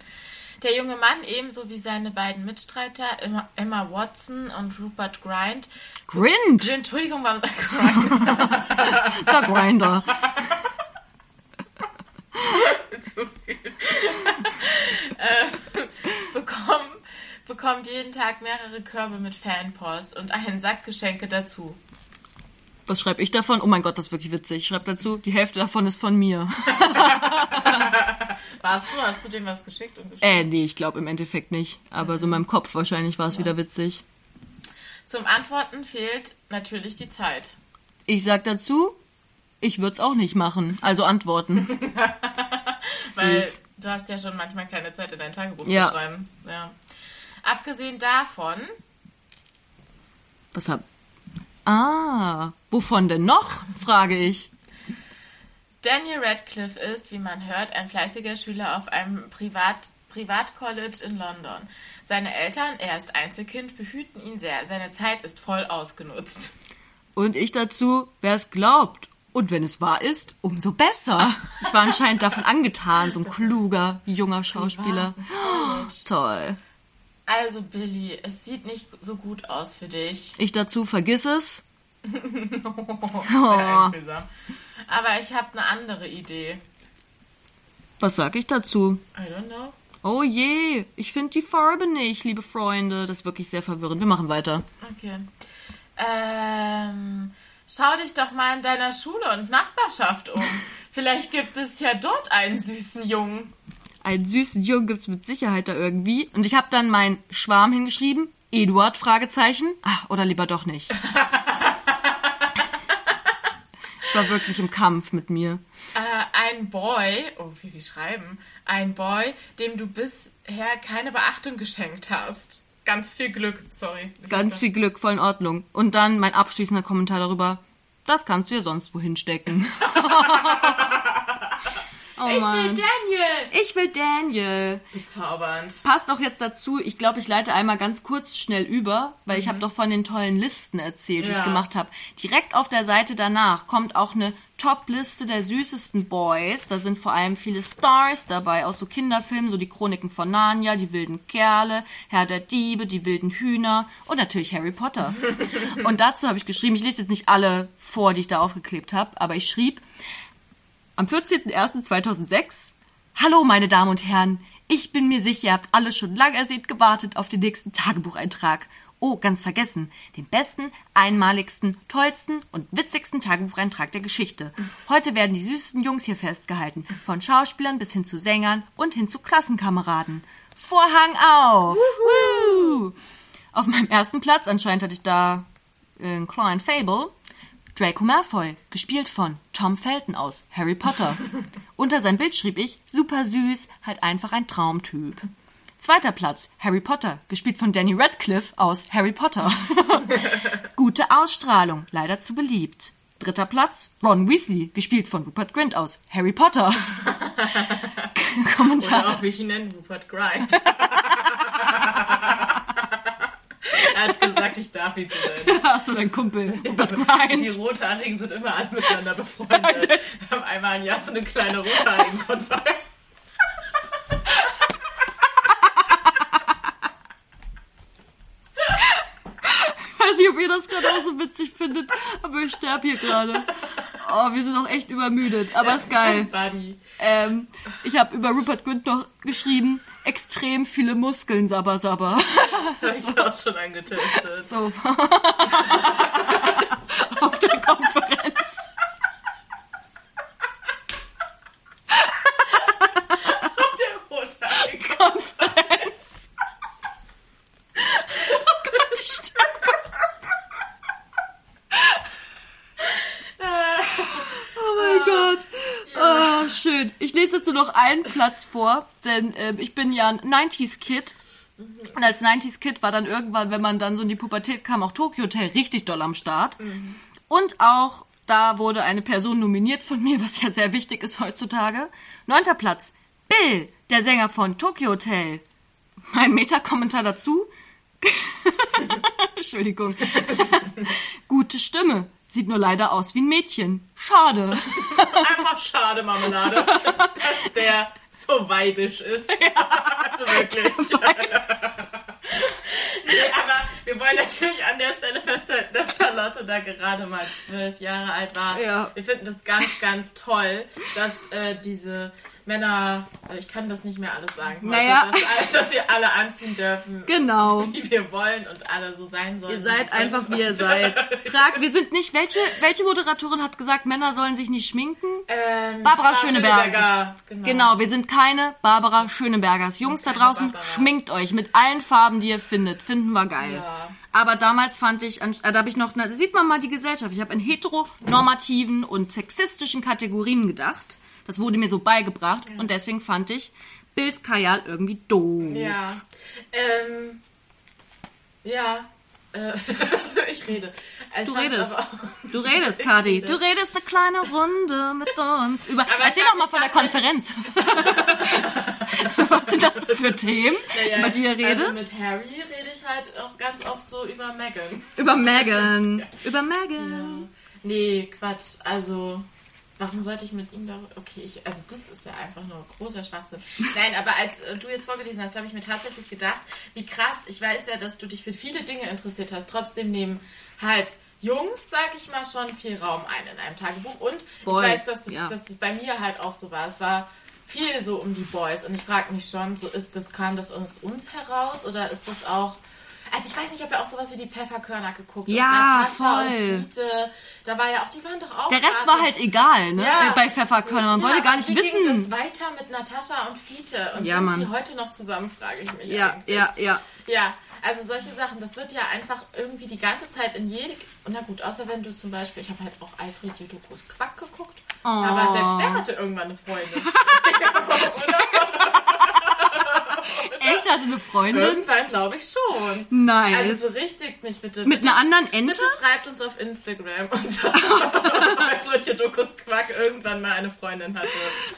Der junge Mann, ebenso wie seine beiden Mitstreiter, Emma, Emma Watson und Rupert Grind. Grind, Entschuldigung, warum sagt Grind? der Grinder. zu viel. äh, bekommen, bekommt jeden Tag mehrere Körbe mit Fanpost und einen Sack Geschenke dazu. Was schreibe ich davon? Oh mein Gott, das ist wirklich witzig. Ich schreibe dazu, die Hälfte davon ist von mir. Warst du? Hast du dem was geschickt? Und geschickt? Äh, nee, ich glaube im Endeffekt nicht. Aber so in meinem Kopf wahrscheinlich war es wieder witzig. Zum Antworten fehlt natürlich die Zeit. Ich sag dazu, ich würde es auch nicht machen. Also antworten. Weil Süß. du hast ja schon manchmal keine Zeit, in dein Tagebuch Ja. zu schreiben. Ja. Abgesehen davon, Was hab... Ah, wovon denn noch? Frage ich. Daniel Radcliffe ist, wie man hört, ein fleißiger Schüler auf einem Privat Privatcollege in London. Seine Eltern, er ist Einzelkind, behüten ihn sehr. Seine Zeit ist voll ausgenutzt. Und ich dazu, wer es glaubt. Und wenn es wahr ist, umso besser. Ich war anscheinend davon angetan, so ein kluger, junger Schauspieler. Toll. Also Billy, es sieht nicht so gut aus für dich. Ich dazu, vergiss es. Oh. Aber ich habe eine andere Idee. Was sag ich dazu? I don't know. Oh je, ich finde die Farbe nicht, liebe Freunde. Das ist wirklich sehr verwirrend. Wir machen weiter. Okay. Ähm, schau dich doch mal in deiner Schule und Nachbarschaft um. Vielleicht gibt es ja dort einen süßen Jungen. Einen süßen Jungen gibt's mit Sicherheit da irgendwie. Und ich habe dann meinen Schwarm hingeschrieben. Eduard, Fragezeichen. Ach, oder lieber doch nicht. ich war wirklich im Kampf mit mir. Äh, ein Boy, oh, wie sie schreiben, ein Boy, dem du bisher keine Beachtung geschenkt hast. Ganz viel Glück, sorry. Ganz viel Glück, voll in Ordnung. Und dann mein abschließender Kommentar darüber. Das kannst du ja sonst wohin stecken. oh Ich will Mann. Daniel! Ich will Daniel. Bezaubernd. Passt auch jetzt dazu, ich glaube, ich leite einmal ganz kurz schnell über, weil ich habe doch von den tollen Listen erzählt, die ich Mhm. Gemacht habe. Direkt auf der Seite danach kommt auch eine Top-Liste der süßesten Boys. Da sind vor allem viele Stars dabei aus so Kinderfilmen, so die Chroniken von Narnia, die wilden Kerle, Herr der Diebe, die wilden Hühner und natürlich Harry Potter. und dazu habe ich geschrieben, ich lese jetzt nicht alle vor, die ich da aufgeklebt habe, aber ich schrieb, am 14.01.2006. Hallo, meine Damen und Herren. Ich bin mir sicher, ihr habt alle schon lang ersehnt gewartet auf den nächsten Tagebucheintrag. Oh, ganz vergessen. Den besten, einmaligsten, tollsten und witzigsten Tagebucheintrag der Geschichte. Heute werden die süßesten Jungs hier festgehalten. Von Schauspielern bis hin zu Sängern und hin zu Klassenkameraden. Vorhang auf! Auf meinem ersten Platz, anscheinend hatte ich da äh, einen kleinen Fable, Draco Malfoy, gespielt von Tom Felton aus Harry Potter. Unter sein Bild schrieb ich, super süß, halt einfach ein Traumtyp. Zweiter Platz, Harry Potter, gespielt von Danny Radcliffe aus Harry Potter. Gute Ausstrahlung, leider zu beliebt. Dritter Platz, Ron Weasley, gespielt von Rupert Grint aus Harry Potter. Kommentar. Oder auch, wie ich ihn nenne, Rupert Grind. er hat gesagt, ich darf ihn so nennen. Hast du dein Kumpel, Rupert Die Grint? Rothaarigen sind immer alle miteinander befreundet. Wir haben einmal im Jahr so eine kleine Rothaarigen-Konferenz. Ob ihr das gerade auch so witzig findet, aber ich sterbe hier gerade. Oh, wir sind auch echt übermüdet, aber ist geil. Ähm, ich habe über Rupert Grint noch geschrieben, extrem viele Muskeln, sabber, sabber. Das ich auch schon angetestet. So. Auf der Konferenz. Auf der Rothaarigen. Konferenz. Oh Gott, ich sterbe. Oh mein Gott. Ah, schön. Ich lese jetzt nur noch einen Platz vor, denn ähm, ich bin ja ein 90s-Kid. Und als 90s-Kid war dann irgendwann, wenn man dann so in die Pubertät kam, auch Tokyo Hotel richtig doll am Start. Und auch da wurde eine Person nominiert von mir, was ja sehr wichtig ist heutzutage. Neunter Platz. Bill, der Sänger von Tokyo Hotel. Mein Meta-Kommentar dazu. Entschuldigung. Gute Stimme. Sieht nur leider aus wie ein Mädchen. Schade. Einfach schade, Marmelade, dass der so weibisch ist. Also wirklich. nee, aber wir wollen natürlich an der Stelle festhalten, dass Charlotte da gerade mal zwölf Jahre alt war. Ja. Wir finden das ganz, ganz toll, dass äh, diese Männer, äh, ich kann das nicht mehr alles sagen, Naja. dass, dass wir alle anziehen dürfen, Genau. wie wir wollen und alle so sein sollen. Ihr seid einfach, wie ihr seid. Trag, wir sind nicht, welche, welche Moderatorin hat gesagt, Männer sollen sich nicht schminken? Ähm, Barbara Frau Schöneberger. Genau. Genau, wir sind keine Barbara Schönebergers. Jungs da draußen, Barbara. schminkt euch mit allen Farben, die ihr findet. Finden wir geil. Ja. Aber damals fand ich, äh, da habe ich noch, na, da sieht man mal die Gesellschaft. Ich habe in heteronormativen und sexistischen Kategorien gedacht. Das wurde mir so beigebracht und deswegen fand ich Bills Kajal irgendwie doof. Ja. Ähm, ja. Äh, ich rede. Ich Du redest. Du redest, Kati. rede. Du redest eine kleine Runde mit uns. Über, Aber erzähl doch mal von der mich Konferenz. Was sind das für Themen, Naja, über die ihr redet? Also mit Harry rede ich halt auch ganz oft so über Megan. über Megan. Über Megan. Nee, Quatsch. Also, warum sollte ich mit ihm darüber... Okay, ich, also das ist ja einfach nur großer Schwachsinn. Nein, aber als äh, du jetzt vorgelesen hast, habe ich mir tatsächlich gedacht, wie krass. Ich weiß ja, dass du dich für viele Dinge interessiert hast. Trotzdem nehmen halt... Jungs, sag ich mal, schon viel Raum ein in einem Tagebuch. Und Boy, ich weiß, dass, ja. dass es bei mir halt auch so war. Es war viel so um die Boys. Und ich frage mich schon, so ist das, kam das aus uns heraus oder ist das auch. Also ich weiß nicht, ob ihr auch sowas wie die Pfefferkörner geguckt Ja, und Natascha voll. Und Fiete, da war ja auch, die waren doch auch. Der Rest war halt egal, ne? Ja. Äh, Bei Pfefferkörner. Man Ja, wollte gar nicht wie Ging wissen. das weiter mit Natascha und Fiete und Ja, sind Mann. sie heute noch zusammen, frage ich mich. Ja, eigentlich. ja, ja. Ja, also solche Sachen, das wird ja einfach irgendwie die ganze Zeit in jede. Und na gut, außer wenn du zum Beispiel, ich habe halt auch Alfred Jodokus Quack geguckt, Oh. aber selbst der hatte irgendwann eine Freundin. Das ging ja auch, oder? Echt? Hatte eine Freundin? Irgendwann glaube ich schon. Nice. Also berichtigt mich bitte. Mit bitte, einer anderen Ente? Bitte schreibt uns auf Instagram ob Alfred Jodokus Quack irgendwann mal eine Freundin hatte.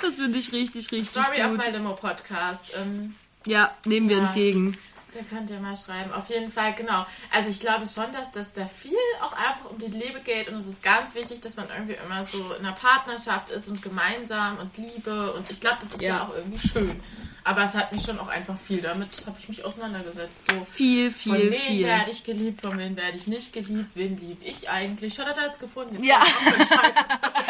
das finde ich richtig, richtig Story of gut. my Limo Podcast. Ähm, Ja, nehmen wir Ja. entgegen. Da könnt ihr mal schreiben. Auf jeden Fall, genau. Also ich glaube schon, dass das da viel auch einfach um die Liebe geht und es ist ganz wichtig, dass man irgendwie immer so in einer Partnerschaft ist und gemeinsam und Liebe und ich glaube, das ist ja. Ja. auch irgendwie schön. Aber es hat mich schon auch einfach viel, damit habe ich mich auseinandergesetzt. So, Viel, von viel, wem viel. werde ich geliebt, von wem werde ich nicht geliebt, wen liebe ich eigentlich? Charlotte hat es gefunden. Jetzt Ja.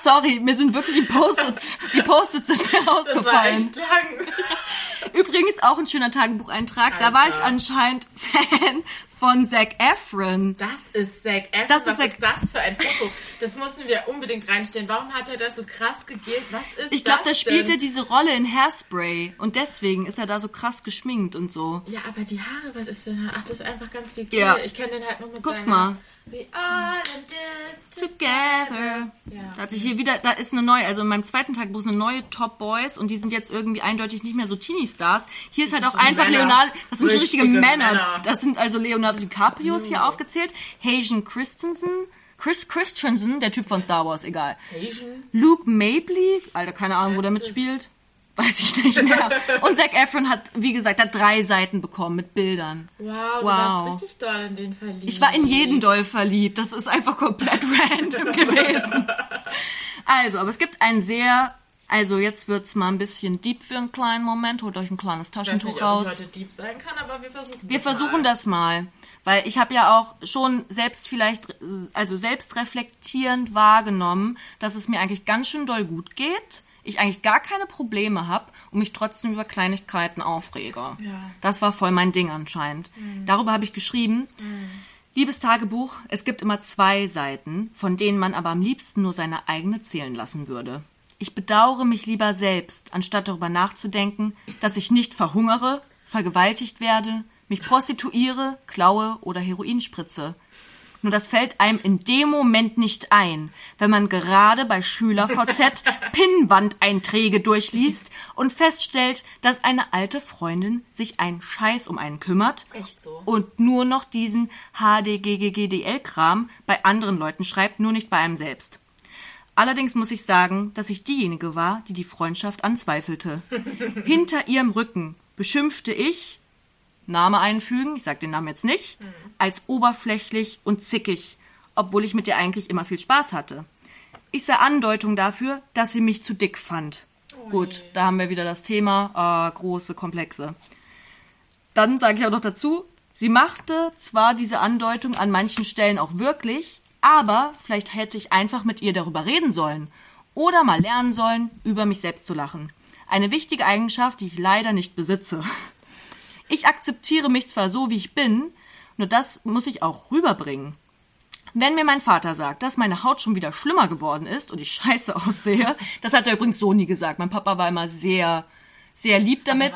Sorry, mir sind wirklich die Post-its, die Post-its sind mir Das war rausgefallen. echt lang. Übrigens auch ein schöner Tagebucheintrag. Da war ich Alter. anscheinend Fan von Zac Efron. Das ist Zac Efron. Das ist Was Zac- ist das für ein Foto? Das müssen wir unbedingt reinstellen. Warum hat er das so krass gegelt? Was ist Ich glaube, da das spielt er diese Rolle in Hairspray und deswegen ist er da so krass geschminkt und so. Ja, aber die Haare, was ist denn? Ach, das ist einfach ganz viel Ja. Ich kenne den halt nur mit Guck seiner... mal. We all in this Together. Ja. Da hat sich hier wieder, da ist eine neue, also in meinem zweiten Tagebuch ist eine neue Top Boys und die sind jetzt irgendwie eindeutig nicht mehr so Teenie-Stars. Hier ist halt auch einfach Männer. Leonardo, das sind richtige, Richtige Männer. Männer. Das sind also Leonardo DiCaprio ist hier aufgezählt, Hayden Christensen, Chris Christensen, der Typ von Star Wars, egal. Asian. Luke Mabley, Alter, keine Ahnung, wo der mitspielt. Weiß ich nicht mehr. Und Zac Efron hat, wie gesagt, hat drei Seiten bekommen mit Bildern. Wow, du Wow. warst richtig doll in den verliebt. Ich war in jeden doll verliebt. Das ist einfach komplett random gewesen. Also, aber es gibt ein sehr, also jetzt wird's mal ein bisschen deep für einen kleinen Moment. Holt euch ein kleines Ich weiß Taschentuch nicht, ob raus. ich heute deep sein kann, aber wir versuchen Wir das versuchen mal. das mal. Weil ich habe ja auch schon selbst vielleicht, also selbst reflektierend wahrgenommen, dass es mir eigentlich ganz schön doll gut geht. Ich eigentlich gar keine Probleme habe und mich trotzdem über Kleinigkeiten aufrege. Ja. Das war voll mein Ding anscheinend. Darüber habe ich geschrieben. Liebes Tagebuch, es gibt immer zwei Seiten, von denen man aber am liebsten nur seine eigene zählen lassen würde. Ich bedauere mich lieber selbst, anstatt darüber nachzudenken, dass ich nicht verhungere, vergewaltigt werde, mich prostituiere, klaue oder Heroin spritze. Nur das fällt einem in dem Moment nicht ein, wenn man gerade bei SchülerVZ Pinnwandeinträge durchliest und feststellt, dass eine alte Freundin sich einen Scheiß um einen kümmert Echt so. und nur noch diesen HDGGGDL-Kram bei anderen Leuten schreibt, nur nicht bei einem selbst. Allerdings muss ich sagen, dass ich diejenige war, die die Freundschaft anzweifelte. Hinter ihrem Rücken beschimpfte ich, Name einfügen, ich sag den Namen jetzt nicht, als oberflächlich und zickig, obwohl ich mit ihr eigentlich immer viel Spaß hatte. Ich sah Andeutung dafür, dass sie mich zu dick fand. Gut, da haben wir wieder das Thema ah, große Komplexe. Dann sage ich auch noch dazu, sie machte zwar diese Andeutung an manchen Stellen auch wirklich, aber vielleicht hätte ich einfach mit ihr darüber reden sollen oder mal lernen sollen, über mich selbst zu lachen. Eine wichtige Eigenschaft, die ich leider nicht besitze. Ich akzeptiere mich zwar so, wie ich bin, nur das muss ich auch rüberbringen. Wenn mir mein Vater sagt, dass meine Haut schon wieder schlimmer geworden ist und ich scheiße aussehe, das hat er übrigens so nie gesagt. Mein Papa war immer sehr, sehr lieb damit.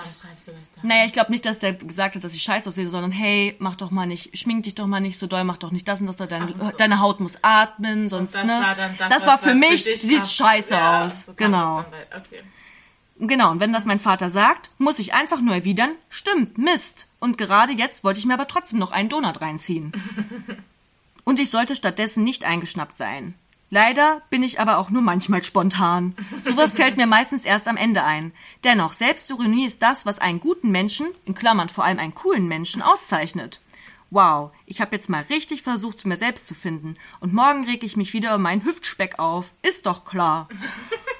Naja, ich glaube nicht, dass der gesagt hat, dass ich scheiße aussehe, sondern hey, mach doch mal nicht, schmink dich doch mal nicht so doll, mach doch nicht das und das, deine, so. deine Haut muss atmen, sonst, das ne? war das, das war für mich, dich sieht scheiße Ja, aus. so genau. Okay. Genau, und wenn das mein Vater sagt, muss ich einfach nur erwidern, stimmt, Mist. Und gerade jetzt wollte ich mir aber trotzdem noch einen Donut reinziehen. Und ich sollte stattdessen nicht eingeschnappt sein. Leider bin ich aber auch nur manchmal spontan. Sowas fällt mir meistens erst am Ende ein. Dennoch, Selbstironie ist das, was einen guten Menschen, in Klammern vor allem einen coolen Menschen, auszeichnet. Wow, ich habe jetzt mal richtig versucht, zu mir selbst zu finden. Und morgen reg ich mich wieder um meinen Hüftspeck auf. Ist doch klar.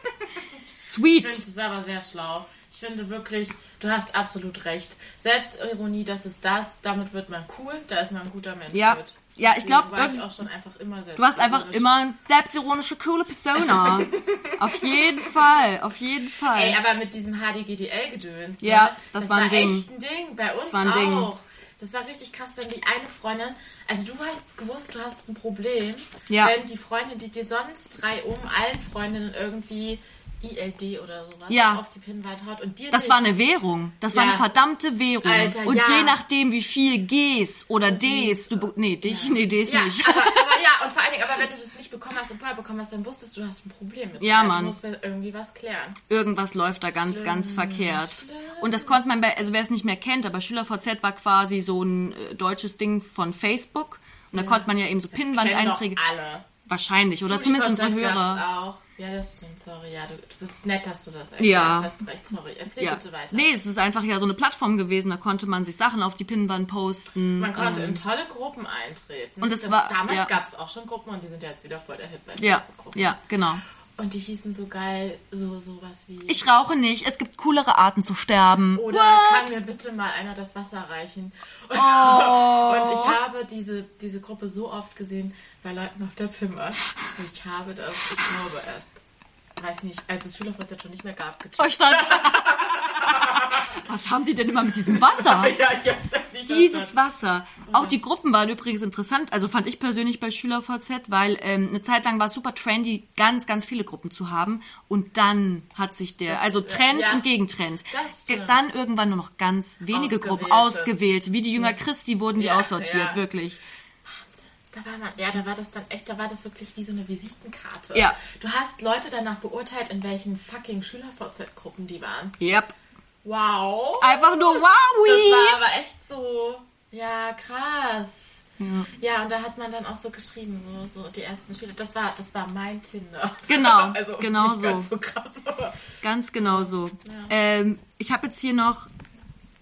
Sweet. Ich finde es aber sehr schlau. Ich finde wirklich, du hast absolut recht. Selbstironie, das ist das, damit wird man cool, da ist man ein guter Mensch. Ja. mit. Ja, ich glaub, Deswegen war ich irgend- auch schon einfach immer Du hast einfach immer eine selbstironische, coole Persona. auf jeden Fall, auf jeden Fall. Ey, aber mit diesem HDGDL-Gedöns. Ja, ne? das war ein Ding. echt ein Ding. Bei uns war ein auch. Ding. Das war richtig krass, wenn die eine Freundin, also du hast gewusst, du hast ein Problem, Ja. wenn die Freundin, die dir sonst drei um allen Freundinnen irgendwie ILD oder sowas Ja. auf die Pinnwand haut und dir das nicht. war eine Währung. Das war Ja. eine verdammte Währung. Alter, und ja. je nachdem, wie viel Gs oder Ds du... be- Nee, dich, nee, Ds Ja, nicht. aber, aber ja, und vor allen Dingen, aber wenn du das nicht bekommen hast und vorher bekommen hast, dann wusstest du, du hast ein Problem mit Ja. Mann. Du musst irgendwie was klären. Irgendwas läuft da ganz, Schlimm, ganz verkehrt. schlimm. Und das konnte man bei, also wer es nicht mehr kennt, aber SchülerVZ war quasi so ein äh, deutsches Ding von Facebook. Und da konnte man ja eben so alle. Wahrscheinlich, oder zumindest unsere Hörer. auch. Ja, das stimmt, sorry. Ja, du, du bist nett, dass du das Ja. erklärst. Hast recht, sorry. Erzähl Ja. bitte weiter. Nee, es ist einfach ja so eine Plattform gewesen, da konnte man sich Sachen auf die Pinnwand posten. Man konnte ähm, in tolle Gruppen eintreten. Und es das, war- damals ja. gab es auch schon Gruppen und die sind ja jetzt wieder voll der Hit bei ja, Facebook-Gruppen. ja, genau. Und die hießen so geil, so sowas wie. Ich rauche nicht, es gibt coolere Arten zu sterben. Oder What? kann mir bitte mal einer das Wasser reichen? Und, Oh. und ich habe diese, diese Gruppe so oft gesehen bei Leuten auf der Pimmer. Und ich habe das, ich glaube erst, weiß nicht, als es SchülerVZ schon nicht mehr gab, gecheckt. Verstanden. Was haben sie denn immer mit diesem Wasser? Ja, ich hab's wie das Dieses Wasser. Auch die Gruppen waren übrigens interessant. Also fand ich persönlich bei SchülerVZ, weil ähm, eine Zeit lang war es super trendy, ganz, ganz viele Gruppen zu haben. Und dann hat sich der, also Trend ja. und Gegentrend. Das stimmt. Dann irgendwann nur noch ganz wenige Gruppen Ausgewählte. ausgewählt. Wie die Jünger Christi wurden die Ja, aussortiert, ja. wirklich. Da war man, ja, da war das dann echt, da war das wirklich wie so eine Visitenkarte. Ja. Du hast Leute danach beurteilt, in welchen fucking Schüler-VZ-Gruppen die waren. Yep. Wow. Einfach nur Das wowi! war aber echt so, ja, krass. Ja. und da hat man dann auch so geschrieben, so, so die ersten Schüler. Das war, das war mein Tinder. Genau, also genau so. Ganz so krass, Ganz genau so. Ähm, ich habe jetzt hier noch,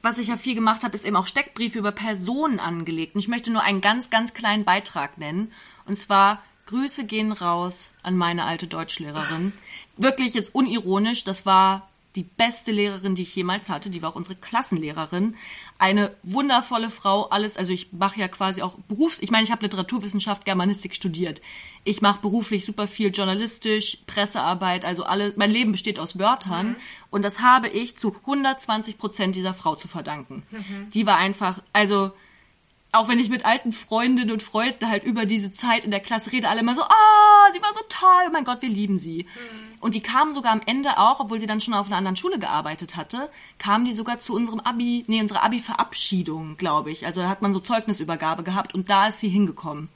was ich ja viel gemacht habe, ist eben auch Steckbriefe über Personen angelegt. Und ich möchte nur einen ganz, ganz kleinen Beitrag nennen. Und zwar, Grüße gehen raus an meine alte Deutschlehrerin. Wirklich jetzt unironisch, das war die beste Lehrerin, die ich jemals hatte. Die war auch unsere Klassenlehrerin. Eine wundervolle Frau, alles, also ich mache ja quasi auch Berufs... Ich meine, ich habe Literaturwissenschaft, Germanistik studiert. Ich mache beruflich super viel journalistisch, Pressearbeit, also alle... Mein Leben besteht aus Wörtern. Und das habe ich zu 120 Prozent dieser Frau zu verdanken. Die war einfach, also auch wenn ich mit alten Freundinnen und Freunden halt über diese Zeit in der Klasse rede, alle immer so, oh, sie war so toll, oh mein Gott, wir lieben sie. Und die kam sogar am Ende auch, obwohl sie dann schon auf einer anderen Schule gearbeitet hatte, kam die sogar zu unserem Abi, nee, unserer Abi-Verabschiedung, glaube ich. Also da hat man so Zeugnisübergabe gehabt und da ist sie hingekommen.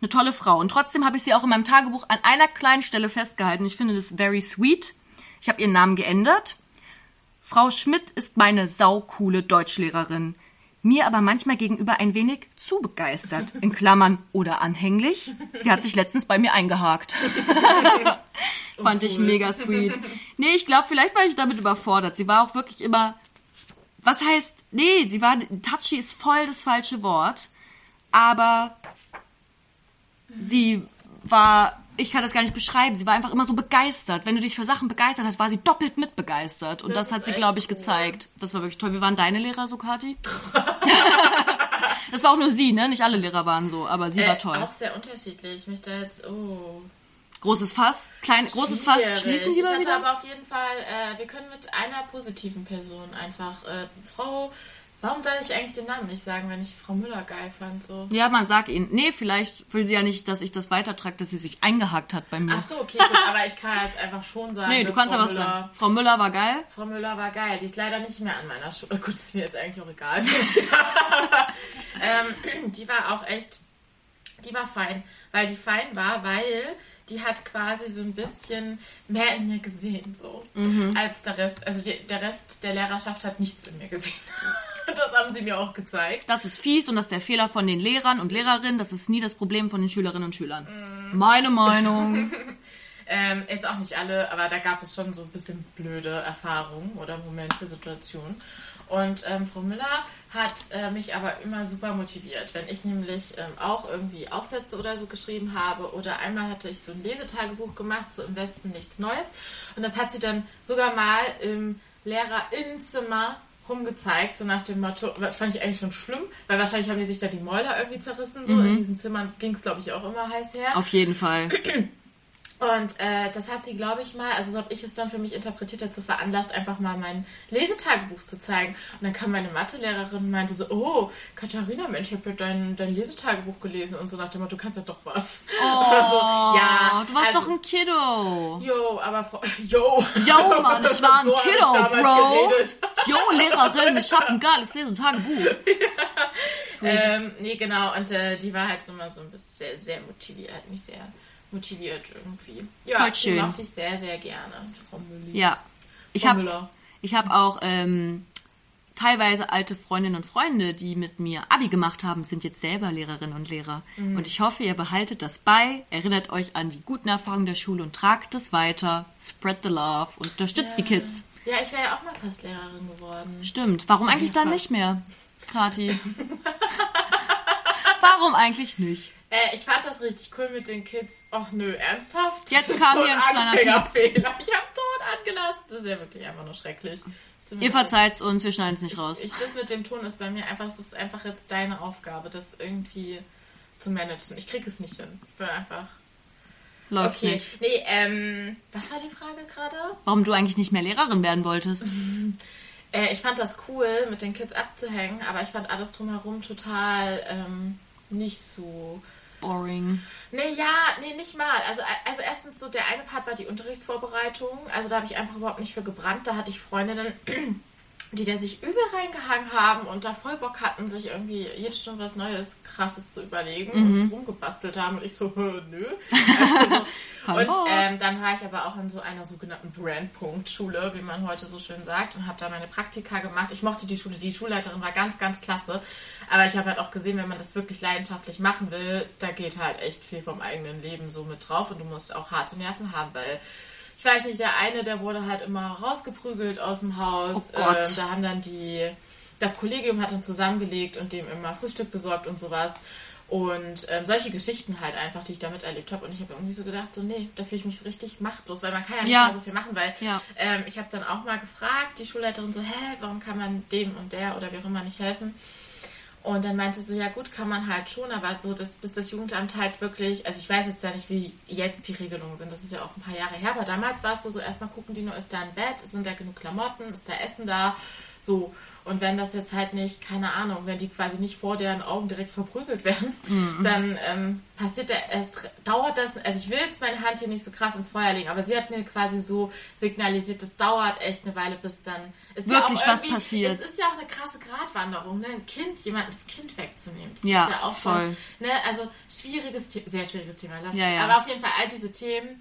Eine tolle Frau. Und trotzdem habe ich sie auch in meinem Tagebuch an einer kleinen Stelle festgehalten. Ich finde das very sweet. Ich habe ihren Namen geändert. Frau Schmidt ist meine saukoole Deutschlehrerin. Mir aber manchmal gegenüber ein wenig zu begeistert. In Klammern oder anhänglich. Sie hat sich letztens bei mir eingehakt. Fand ich cool. mega sweet. Nee, ich glaube, vielleicht war ich damit überfordert. Sie war auch wirklich immer. Was heißt. Nee, sie war. Touchy ist voll das falsche Wort. Aber sie war. Ich kann das gar nicht beschreiben. Sie war einfach immer so begeistert. Wenn du dich für Sachen begeistert hast, war sie doppelt mit begeistert. Und das, Das hat sie, glaube ich, cool. gezeigt. Das war wirklich toll. Wie waren deine Lehrer so, Kati? das war auch nur sie, ne? Nicht alle Lehrer waren so, aber sie war äh, toll. auch sehr unterschiedlich. Ich möchte jetzt, oh. Großes Fass. Klein, großes Fass. Schließen Sie ich mal hatte wieder. aber auf jeden Fall, äh, wir können mit einer positiven Person einfach, äh, Frau, warum soll ich eigentlich den Namen nicht sagen, wenn ich Frau Müller geil fand, so? Ja, man sagt ihnen. Nee, vielleicht will sie ja nicht, dass ich das weitertrage, dass sie sich eingehakt hat bei mir. Ach so, okay, gut, aber ich kann jetzt einfach schon sagen, nee, du dass kannst Frau ja was Müller, sagen. Frau Müller war geil. Frau Müller war geil. Die ist leider nicht mehr an meiner Schule. Gut, ist mir jetzt eigentlich auch egal. ähm, die war auch echt, die war fein. Weil die fein war, weil die hat quasi so ein bisschen mehr in mir gesehen, so. Mhm. Als der Rest. Also die, der Rest der Lehrerschaft hat nichts in mir gesehen. das haben sie mir auch gezeigt. Das ist fies und das ist der Fehler von den Lehrern und Lehrerinnen. Das ist nie das Problem von den Schülerinnen und Schülern. Mhm. Meine Meinung. Ähm, jetzt auch nicht alle, aber da gab es schon so ein bisschen blöde Erfahrungen oder Momente, Situationen. Und ähm, Frau Müller hat äh, mich aber immer super motiviert. Wenn ich nämlich ähm, auch irgendwie Aufsätze oder so geschrieben habe oder einmal hatte ich so ein Lesetagebuch gemacht, so im Westen nichts Neues. Und das hat sie dann sogar mal im Lehrerinnenzimmer rumgezeigt, so nach dem Motto, fand ich eigentlich schon schlimm, weil wahrscheinlich haben die sich da die Mäuler irgendwie zerrissen. So in diesen Zimmern ging es, glaube ich, auch immer heiß her. Auf jeden Fall. Und äh, das hat sie, glaube ich, mal, also so habe ich es dann für mich interpretiert, dazu veranlasst, einfach mal mein Lesetagebuch zu zeigen. Und dann kam meine Mathelehrerin und meinte so, oh, Katharina, Mensch, ich habe ja dein, dein Lesetagebuch gelesen und so nach dem Motto, du kannst ja doch was. Oder so, ja, du warst also, doch ein Kiddo. Jo, aber jo. Yo, Mann, ich war ein So Kiddo, Bro. geredet. Yo, Lehrerin, ich hab ein geiles Lesetagebuch. Sweet. Ähm, nee, genau, und äh, die war halt so mal so ein bisschen sehr, sehr motiviert, mich sehr motiviert irgendwie. Ja, Voll die schön. mochte ich sehr, sehr gerne, Frau Mülli. Ja. Ich habe hab auch ähm, teilweise alte Freundinnen und Freunde, die mit mir Abi gemacht haben, sind jetzt selber Lehrerinnen und Lehrer. Mhm. Und ich hoffe, ihr behaltet das bei, erinnert euch an die guten Erfahrungen der Schule und tragt es weiter. Spread the love und unterstützt die Kids. Ja, ich wäre ja auch mal fast Lehrerin geworden. Stimmt. Warum eigentlich dann fast. nicht mehr, Kathi? Warum eigentlich nicht? Äh, ich fand das richtig cool mit den Kids. Och nö, ernsthaft? Jetzt kam so hier ein Anfängerfehler. Ich hab tot angelassen. Das ist ja wirklich einfach nur schrecklich. Ihr leid. verzeiht's uns, wir schneiden es nicht raus. Ich, das mit dem Ton ist bei mir einfach, es ist einfach jetzt deine Aufgabe, das irgendwie zu managen. Ich krieg es nicht hin. Ich bin einfach. Läuft Okay. nicht. Nee, ähm, was war die Frage gerade? Warum du eigentlich nicht mehr Lehrerin werden wolltest? Äh, ich fand das cool, mit den Kids abzuhängen, aber ich fand alles drumherum total ähm, nicht so Boring. Nee, ja, nee, nicht mal. Also, also erstens so, der eine Part war die Unterrichtsvorbereitung. Also da habe ich einfach überhaupt nicht für gebrannt. Da hatte ich Freundinnen, die da sich übel reingehangen haben und da voll Bock hatten, sich irgendwie jede Stunde was Neues, Krasses zu überlegen mhm. und rumgebastelt haben. Und ich so, nö. Also so. und ähm, dann war ich aber auch in so einer sogenannten Brandpunkt-Schule, wie man heute so schön sagt, und habe da meine Praktika gemacht. Ich mochte die Schule, die Schulleiterin war ganz, ganz klasse. Aber ich habe halt auch gesehen, wenn man das wirklich leidenschaftlich machen will, da geht halt echt viel vom eigenen Leben so mit drauf und du musst auch harte Nerven haben, weil ich weiß nicht, der eine, der wurde halt immer rausgeprügelt aus dem Haus. Oh äh, da haben dann die, das Kollegium hat dann zusammengelegt und dem immer Frühstück besorgt und sowas. Und ähm, solche Geschichten halt einfach, die ich damit erlebt habe. Und ich habe irgendwie so gedacht, so nee, da fühle ich mich so richtig machtlos, weil man kann ja nicht ja. mal so viel machen, weil ja. ähm, ich habe dann auch mal gefragt, die Schulleiterin so, hä, warum kann man dem und der oder wie auch immer nicht helfen? Und dann meinte so, ja gut, kann man halt schon, aber so, dass, bis das Jugendamt halt wirklich, also ich weiß jetzt ja nicht, wie jetzt die Regelungen sind, das ist ja auch ein paar Jahre her, aber damals war es wohl so, erstmal gucken die nur, ist da ein Bett, sind da genug Klamotten, ist da Essen da, so. Und wenn das jetzt halt nicht, keine Ahnung, wenn die quasi nicht vor deren Augen direkt verprügelt werden, mhm. dann ähm, passiert der, es dauert das, also ich will jetzt meine Hand hier nicht so krass ins Feuer legen, aber sie hat mir quasi so signalisiert, es dauert echt eine Weile, bis dann ist wirklich ja was passiert. Es ist ja auch eine krasse Gratwanderung, ne? ein Kind, jemand das Kind wegzunehmen. Das ja, ist ja auch voll. Schon, ne? Also schwieriges Thema, sehr schwieriges Thema. Lass ja, ja. Aber auf jeden Fall all diese Themen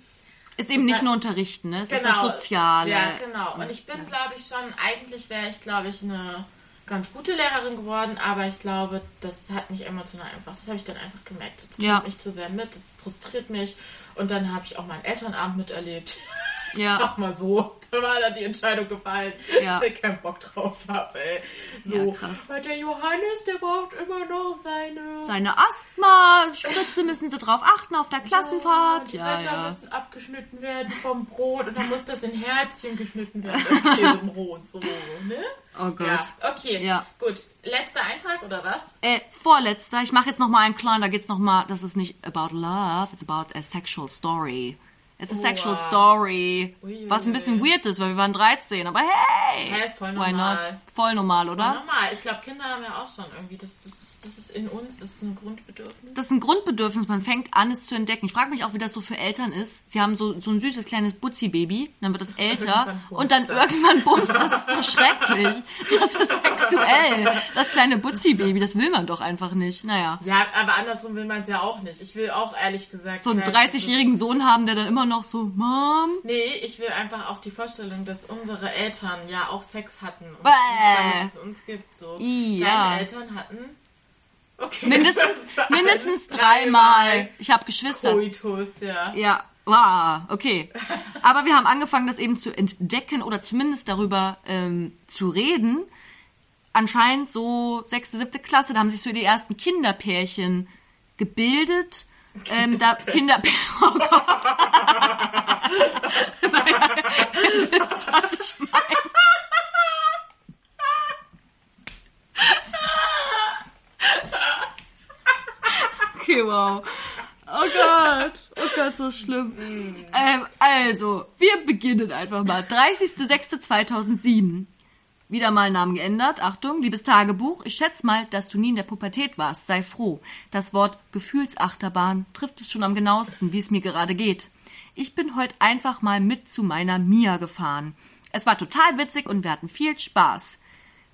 ist eben nicht nur Unterrichten, ne? Es genau. ist das genau. Soziale. Ja, genau. Und ich bin, glaube ich, schon, eigentlich wäre ich, glaube ich, eine ganz gute Lehrerin geworden, aber ich glaube, das hat mich emotional einfach, das habe ich dann einfach gemerkt. Das ja. nimmt mich zu sehr mit, das frustriert mich. Und dann habe ich auch meinen Elternabend miterlebt. Ja. Sag mal so. Da war dann die Entscheidung gefallen, ja. weil ich keinen Bock drauf habe, ey. So, ja, krass. Weil der Johannes, der braucht immer noch seine... Seine Asthma-Spritze müssen sie drauf achten auf der Klassenfahrt. Ja, die ja, ja. müssen abgeschnitten werden vom Brot und dann muss das in Herzchen geschnitten werden, das Käsebrot, so, ne? Oh Gott. Ja, okay. Ja. Gut. Letzter Eintrag oder was? Äh, vorletzter. Ich mache jetzt noch mal einen kleinen, da geht's noch mal, das ist nicht about love, it's about a sexual story. It's a oh, sexual wow. story. Ui, was ein bisschen weird ist, weil wir waren 13, aber hey! Hey, voll normal. Why not? Voll normal, oder? Voll normal. Ich glaube, Kinder haben ja auch schon irgendwie, das, das, das ist in uns, das ist ein Grundbedürfnis. Das ist ein Grundbedürfnis, man fängt an, es zu entdecken. Ich frage mich auch, wie das so für Eltern ist. Sie haben so, so ein süßes kleines Butzi-Baby, dann wird das älter und dann irgendwann bumst, das ist so schrecklich. Das ist sexuell. Das kleine Butzi-Baby, das will man doch einfach nicht. Naja. Ja, aber andersrum will man es ja auch nicht. Ich will auch ehrlich gesagt... So einen 30-jährigen Sohn haben, der dann immer noch so, Mom. Nee, ich will einfach auch die Vorstellung, dass unsere Eltern ja auch Sex hatten und Bäh. damit es uns gibt. So. Ja. Deine Eltern hatten Okay, mindestens, mindestens dreimal. Ich habe Geschwister. Coitus, ja. Ja, wow, okay. Aber wir haben angefangen, das eben zu entdecken oder zumindest darüber ähm, zu reden. Anscheinend so sechste, siebte Klasse, da haben sich so die ersten Kinderpärchen gebildet ähm, da Kinder. Oh Gott. naja, ihr wisst, was ich meine. Okay, wow. Oh Gott. Oh Gott, so schlimm. Ähm, also, wir beginnen einfach mal. 30.06.2007 wieder mal Namen geändert. Achtung, liebes Tagebuch, ich schätze mal, dass du nie in der Pubertät warst. Sei froh. Das Wort Gefühlsachterbahn trifft es schon am genauesten, wie es mir gerade geht. Ich bin heute einfach mal mit zu meiner Mia gefahren. Es war total witzig und wir hatten viel Spaß.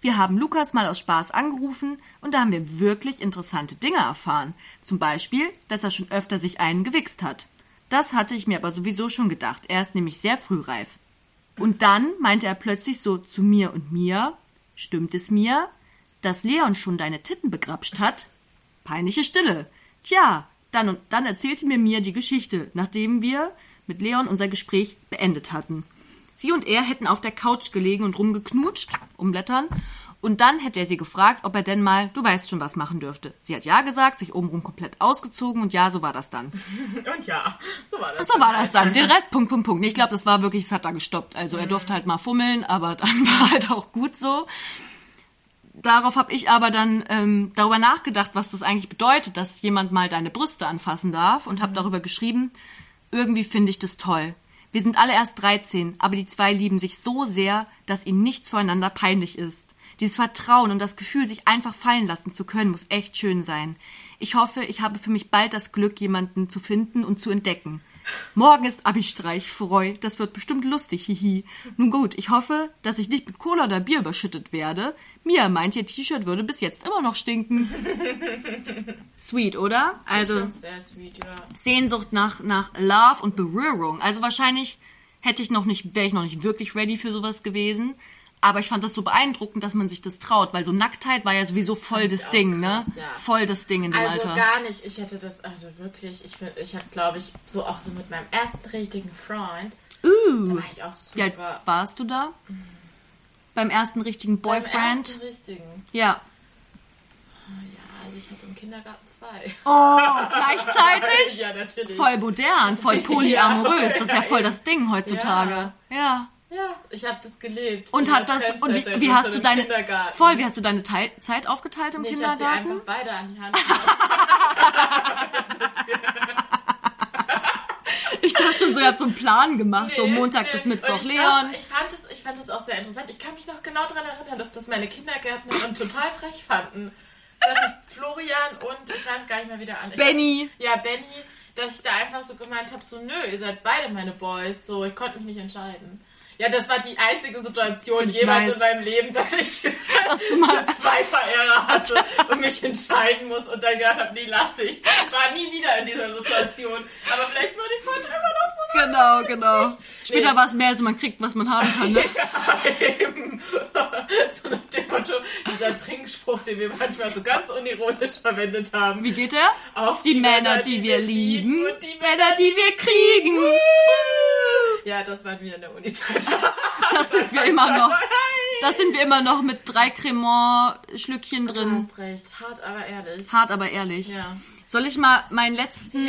Wir haben Lukas mal aus Spaß angerufen und da haben wir wirklich interessante Dinge erfahren. Zum Beispiel, dass er schon öfter sich einen gewichst hat. Das hatte ich mir aber sowieso schon gedacht. Er ist nämlich sehr frühreif. Und dann meinte er plötzlich so zu mir und mir, stimmt es mir, dass Leon schon deine Titten begrapscht hat? Peinliche Stille. Tja, dann und dann erzählte mir Mia die Geschichte, nachdem wir mit Leon unser Gespräch beendet hatten. Sie und er hätten auf der Couch gelegen und rumgeknutscht, umblättern, und dann hätte er sie gefragt, ob er denn mal, du weißt schon, was machen dürfte. Sie hat ja gesagt, sich obenrum komplett ausgezogen und ja, so war das dann. Und ja, so war das. So war das dann. Den Rest, Punkt, Punkt, Punkt. Ich glaube, das war wirklich, es hat da gestoppt. Also er mhm. durfte halt mal fummeln, aber dann war halt auch gut so. Darauf habe ich aber dann ähm, darüber nachgedacht, was das eigentlich bedeutet, dass jemand mal deine Brüste anfassen darf und habe mhm. darüber geschrieben, irgendwie finde ich das toll. Wir sind alle erst 13, aber die zwei lieben sich so sehr, dass ihnen nichts voreinander peinlich ist. Dieses Vertrauen und das Gefühl, sich einfach fallen lassen zu können, muss echt schön sein. Ich hoffe, ich habe für mich bald das Glück, jemanden zu finden und zu entdecken. Morgen ist Abi-Streich, Freu. Das wird bestimmt lustig, hihi. Nun gut, ich hoffe, dass ich nicht mit Cola oder Bier überschüttet werde. Mia meint, ihr T-Shirt würde bis jetzt immer noch stinken. Sweet, oder? Also sweet, ja. Sehnsucht nach, nach Love und Berührung. Also wahrscheinlich hätte ich noch nicht, wäre ich noch nicht wirklich ready für sowas gewesen. Aber ich fand das so beeindruckend, dass man sich das traut, weil so Nacktheit war ja sowieso voll das Ding, ne? krass, ja. Voll das Ding in dem Also Alter. gar nicht. Ich hätte das, also wirklich, ich, ich habe, glaube ich, so auch so mit meinem ersten richtigen Freund, da Uh, war ich auch wie alt super. warst du da? Beim ersten richtigen Beim Boyfriend? ersten richtigen. Ja. Ja, also ich hatte im Kindergarten zwei. Oh, gleichzeitig? Ja, natürlich. Voll modern, voll polyamorös. Das ist ja voll Ja, das Ding heutzutage. Ja. Ja, ich habe das gelebt. Und Ich hat das, und wie, Trendsetter, wie so hast du deine, Kindergarten. voll, wie hast du deine Teil, Zeit aufgeteilt im Nee, Ich habe die Kindergarten? einfach beide an die Hand. Ich dachte schon so, ihr habt so einen Plan gemacht, so Nee, Montag nee. bis Mittwoch ich Leon. Ich, fand es, ich fand es auch sehr interessant. Ich kann mich noch genau daran erinnern, dass das meine Kindergärtnerin total frech fanden. Dass ich Florian und ich weiß gar nicht mehr wieder an. Ich Benny. Ja, Benny, dass ich da einfach so gemeint habe, so nö, ihr seid beide meine Boys. So, ich konnte mich nicht entscheiden. Ja, das war die einzige Situation jemals nice. in meinem Leben, dass ich mal- zwei Verehrer hatte und mich entscheiden muss und dann gedacht habe, nee, lass ich. War nie wieder in dieser Situation. Aber vielleicht würde ich es heute immer noch so Genau, genau. Später Nee. war es mehr so, man kriegt, was man haben kann. Ne? Eben. so nach dem Motto, dieser Trinkspruch, den wir manchmal so ganz unironisch verwendet haben. Wie geht der? Auf Die Männer, die wir lieben und die Männer, die wir kriegen. Ja, das waren wir in der Uni-Zeit. Das sind wir immer noch. Das sind wir immer noch mit drei Cremant-Schlückchen Du drin. hast recht, hart, aber ehrlich. Hart, aber ehrlich. Ja. Soll ich mal meinen letzten,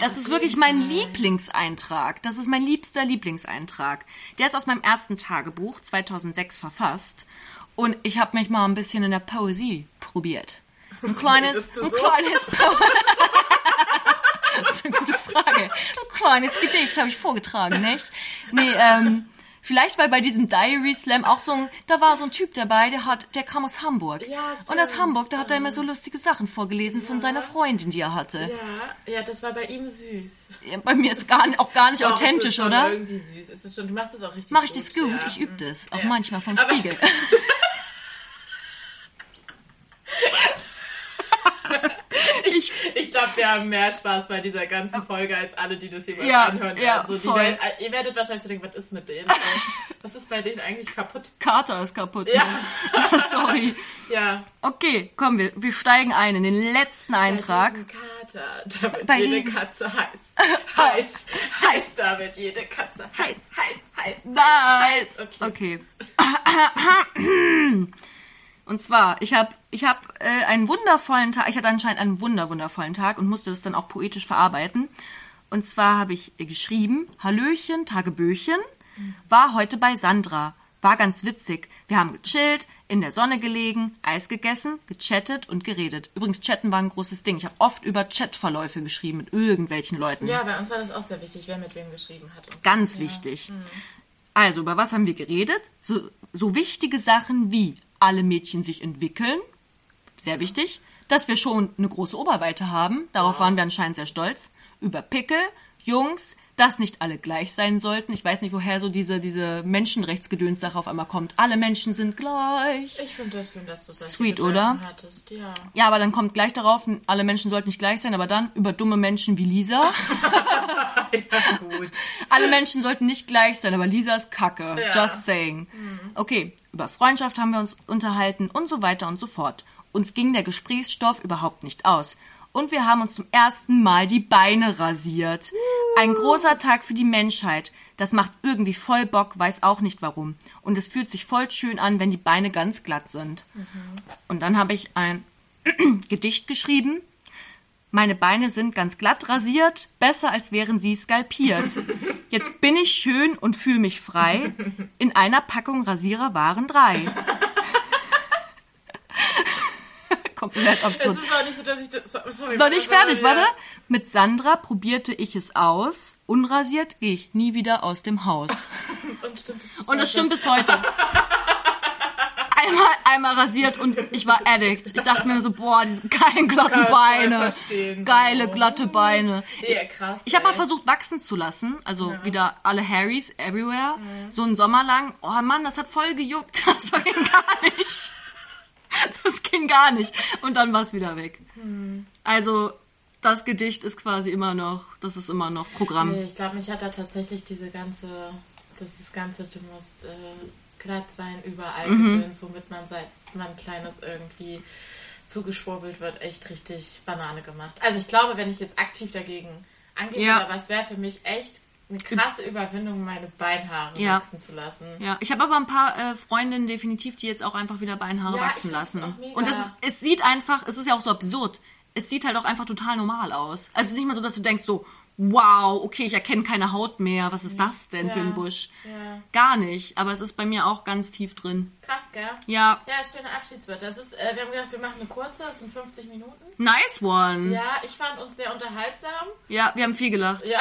das ist wirklich mein Lieblingseintrag. Das ist mein liebster Lieblingseintrag. Der ist aus meinem ersten Tagebuch 2006 verfasst und ich habe mich mal ein bisschen in der Poesie probiert. Ein kleines, du ein so? kleines Po Das ist eine gute Frage. Ein kleines Gedicht habe ich vorgetragen, nicht? Nee, ähm, vielleicht weil bei diesem Diary Slam auch so ein, da war so ein Typ dabei, der hat, der kam aus Hamburg. Ja, stimmt, und aus Hamburg, da hat er immer so lustige Sachen vorgelesen von seiner Freundin, die er hatte. Ja, ja, das war bei ihm süß. Ja, Bei mir ist gar, auch gar nicht Doch, es authentisch, schon oder? irgendwie süß. Es ist schon, du machst das auch richtig Mach ich gut. das gut? Ja. Ich übe das. Auch Ja. manchmal vom Aber- Spiegel. Ich, ich glaube, wir haben mehr Spaß bei dieser ganzen Folge als alle, die das jemals Ja, anhören ja, werden. So, die voll. werden, ihr werdet wahrscheinlich so denken, was ist mit denen? Ey? was ist bei denen eigentlich kaputt? Kater ist kaputt. Ja. Ne? Sorry. Ja. Okay, komm, wir, wir steigen ein in den letzten Eintrag. Kater, da wird Bei jede Katze heiß. heiß. Heiß, da wird jede Katze heiß, heiß, heiß. Nice. Okay. Okay. Und zwar, ich habe ich hab, äh, einen wundervollen Tag, ich hatte anscheinend einen wunder, wundervollen Tag und musste das dann auch poetisch verarbeiten. Und zwar habe ich geschrieben, Hallöchen, Tageböchen, war heute bei Sandra. War ganz witzig. Wir haben gechillt, in der Sonne gelegen, Eis gegessen, gechattet und geredet. Übrigens, chatten war ein großes Ding. Ich habe oft über Chatverläufe geschrieben mit irgendwelchen Leuten. Ja, bei uns war das auch sehr wichtig, wer mit wem geschrieben hat. Und so. Ganz ja. wichtig. Also, über was haben wir geredet? So, so wichtige Sachen wie alle Mädchen sich entwickeln, sehr wichtig. Dass wir schon eine große Oberweite haben, darauf waren wir anscheinend sehr stolz. Über Pickel, Jungs, dass nicht alle gleich sein sollten. Ich weiß nicht, woher so diese, diese Menschenrechtsgedöns-Sache auf einmal kommt. Alle Menschen sind gleich. Ich finde das schön, dass du solche Sweet, oder? hattest. Ja. Ja, aber dann kommt gleich darauf, alle Menschen sollten nicht gleich sein, aber dann über dumme Menschen wie Lisa. ja, gut. Alle Menschen sollten nicht gleich sein, aber Lisa ist kacke. Ja. Just saying. Okay, über Freundschaft haben wir uns unterhalten und so weiter und so fort. Uns ging der Gesprächsstoff überhaupt nicht aus. Und wir haben uns zum ersten Mal die Beine rasiert. Ein großer Tag für die Menschheit. Das macht irgendwie voll Bock, weiß auch nicht warum. Und es fühlt sich voll schön an, wenn die Beine ganz glatt sind. Und dann habe ich ein Gedicht geschrieben. Meine Beine sind ganz glatt rasiert, besser als wären sie skalpiert. Jetzt bin ich schön und fühle mich frei. In einer Packung Rasierer waren drei. Komplett Es absurd. ist auch nicht so, dass ich das. Sorry, Noch nicht fertig, warte. Mit Sandra probierte ich es aus. Unrasiert gehe ich nie wieder aus dem Haus. Und stimmt das bis Und heute? stimmt bis heute. Einmal, einmal rasiert und ich war addict. Ich dachte mir so, boah, diese geilen glatten Beine. Geile glatte Beine. Ja, krass. Ich habe mal versucht, wachsen zu lassen. Also wieder alle Harrys everywhere. So einen Sommer lang. Oh Mann, das hat voll gejuckt. Das ging gar nicht. Das ging gar nicht. Und dann war es wieder weg. Also, das Gedicht ist quasi immer noch, das ist immer noch Programm. Nee, ich glaube, mich hat da tatsächlich diese ganze, dieses ganze, du musst äh, glatt sein, überall Mhm. gedöns, womit man seit man kleines irgendwie zugeschwurbelt wird, echt richtig Banane gemacht. Also ich glaube, wenn ich jetzt aktiv dagegen angehen Ja. aber es wäre für mich echt eine krasse Überwindung, meine Beinhaare Ja. wachsen zu lassen. Ja, ich habe aber ein paar äh, Freundinnen definitiv, die jetzt auch einfach wieder Beinhaare Ja, wachsen lassen. Und es, ist, es sieht einfach, es ist ja auch so absurd. Es sieht halt auch einfach total normal aus. Also es ist nicht mal so, dass du denkst so, wow, okay, ich erkenne keine Haut mehr. Was ist das denn für Ja. ein Busch? Ja. Gar nicht. Aber es ist bei mir auch ganz tief drin. Krass, gell? Ja, Ja, schöne Abschiedswörter. Das ist, äh, wir haben gedacht, wir machen eine kurze, das sind 50 Minuten. nice one. Ja, Ja, ich fand uns sehr unterhaltsam. wir haben viel gelacht. Ja.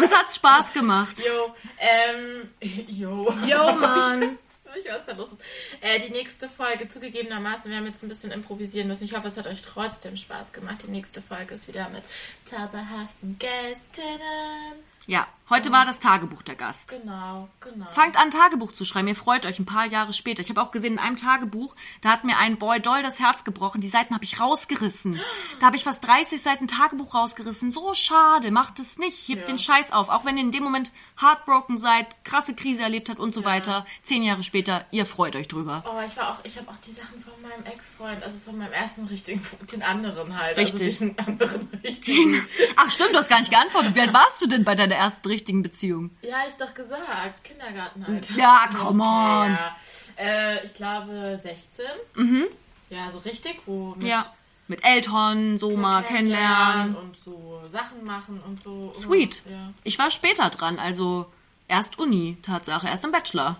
Uns hat's Spaß gemacht. Jo, ähm, jo. Yo, Mann. Ich weiß, was da los ist. Äh, die nächste Folge, zugegebenermaßen, wir haben jetzt ein bisschen improvisieren müssen. Ich hoffe, es hat euch trotzdem Spaß gemacht. Die nächste Folge ist wieder mit zauberhaften Gästinnen. Ja, heute war das Tagebuch der Gast. Genau, genau. Fangt an, Tagebuch zu schreiben. Ihr freut euch ein paar Jahre später. Ich habe auch gesehen, in einem Tagebuch, da hat mir ein Boy doll das Herz gebrochen. Die Seiten habe ich rausgerissen. Da habe ich fast 30 Seiten Tagebuch rausgerissen. So schade. Macht es nicht. Hebt Ja. den Scheiß auf. Auch wenn ihr in dem Moment heartbroken seid, krasse Krise erlebt habt und so weiter. Zehn Jahre später, ihr freut euch drüber. Oh, ich war auch, ich habe auch die Sachen von meinem Ex-Freund, also von meinem ersten richtigen, den anderen halt. Richtig. Also den anderen richtigen. Ach stimmt, du hast gar nicht geantwortet. Wie alt warst du denn bei deiner ersten richtigen Beziehung? Ja, ich doch gesagt. Kindergartenalter. Ja, come on. Ja. Äh, ich glaube 16. Mhm. Ja, so richtig, wo mit Ja. Mit Eltern, so mal kennenlernen. und so Sachen machen und so. Sweet. Ja. Ich war später dran, also erst Uni, Tatsache, erst im Bachelor.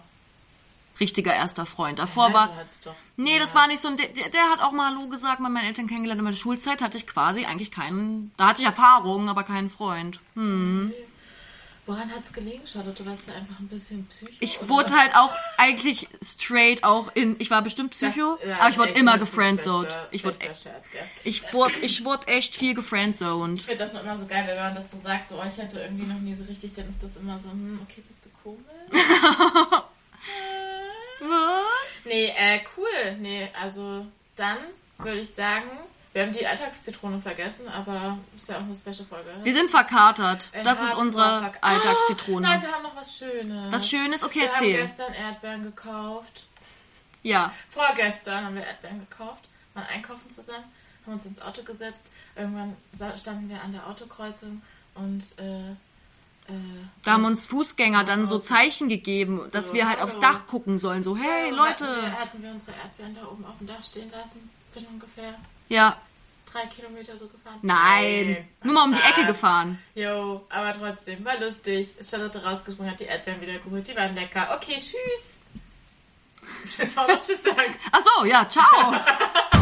Richtiger erster Freund. Davor Ja, war. Nee, das ja. war nicht so ein. Der, der hat auch mal Hallo gesagt, bei meinen Eltern kennengelernt. In meiner Schulzeit hatte ich quasi eigentlich keinen. Da hatte ich Erfahrungen, aber keinen Freund. Hm. Woran hat es gelegen, Charlotte? Du warst da einfach ein bisschen psycho. Ich wurde was? halt auch eigentlich straight auch in. Ich war bestimmt Psycho, Das- ja, aber ich wurde immer gefriendzoned. Ich wurde, Scherz, ich wurde, ich wurde echt viel gefriendzoned. Ich finde das immer so geil, wenn man das so sagt, so, oh, ich hätte irgendwie noch nie so richtig, dann ist das immer so, hm, okay, bist du komisch? Was? nee, äh, cool. Nee, also dann würde ich sagen, wir haben die Alltagszitrone vergessen, aber ist ja auch eine Special-Folge. Wir sind verkatert. Äh, Das ist unsere verk- Alltagszitrone. Oh, nein, wir haben noch was Schönes. Was Schönes? Okay, wir erzähl. haben gestern Erdbeeren gekauft. Ja. Vorgestern haben wir Erdbeeren gekauft, waren einkaufen zusammen, haben uns ins Auto gesetzt. Irgendwann standen wir an der Autokreuzung und äh, äh, Da haben uns Fußgänger dann so Zeichen gegeben, dass wir halt aufs. Dach gucken sollen. So, hey hatten Leute. wir, hatten wir unsere Erdbeeren da oben auf dem Dach stehen lassen. Bin ungefähr Ja. drei Kilometer so gefahren. Nein. Nur mal um die Spaß. Ecke gefahren. Jo, aber trotzdem, war lustig. Ist Charlotte rausgesprungen, hat die Erdbeeren wieder geholt. Die waren lecker. Okay, tschüss. Jetzt auch noch Tschüss sagen. Ach so, ja, ciao.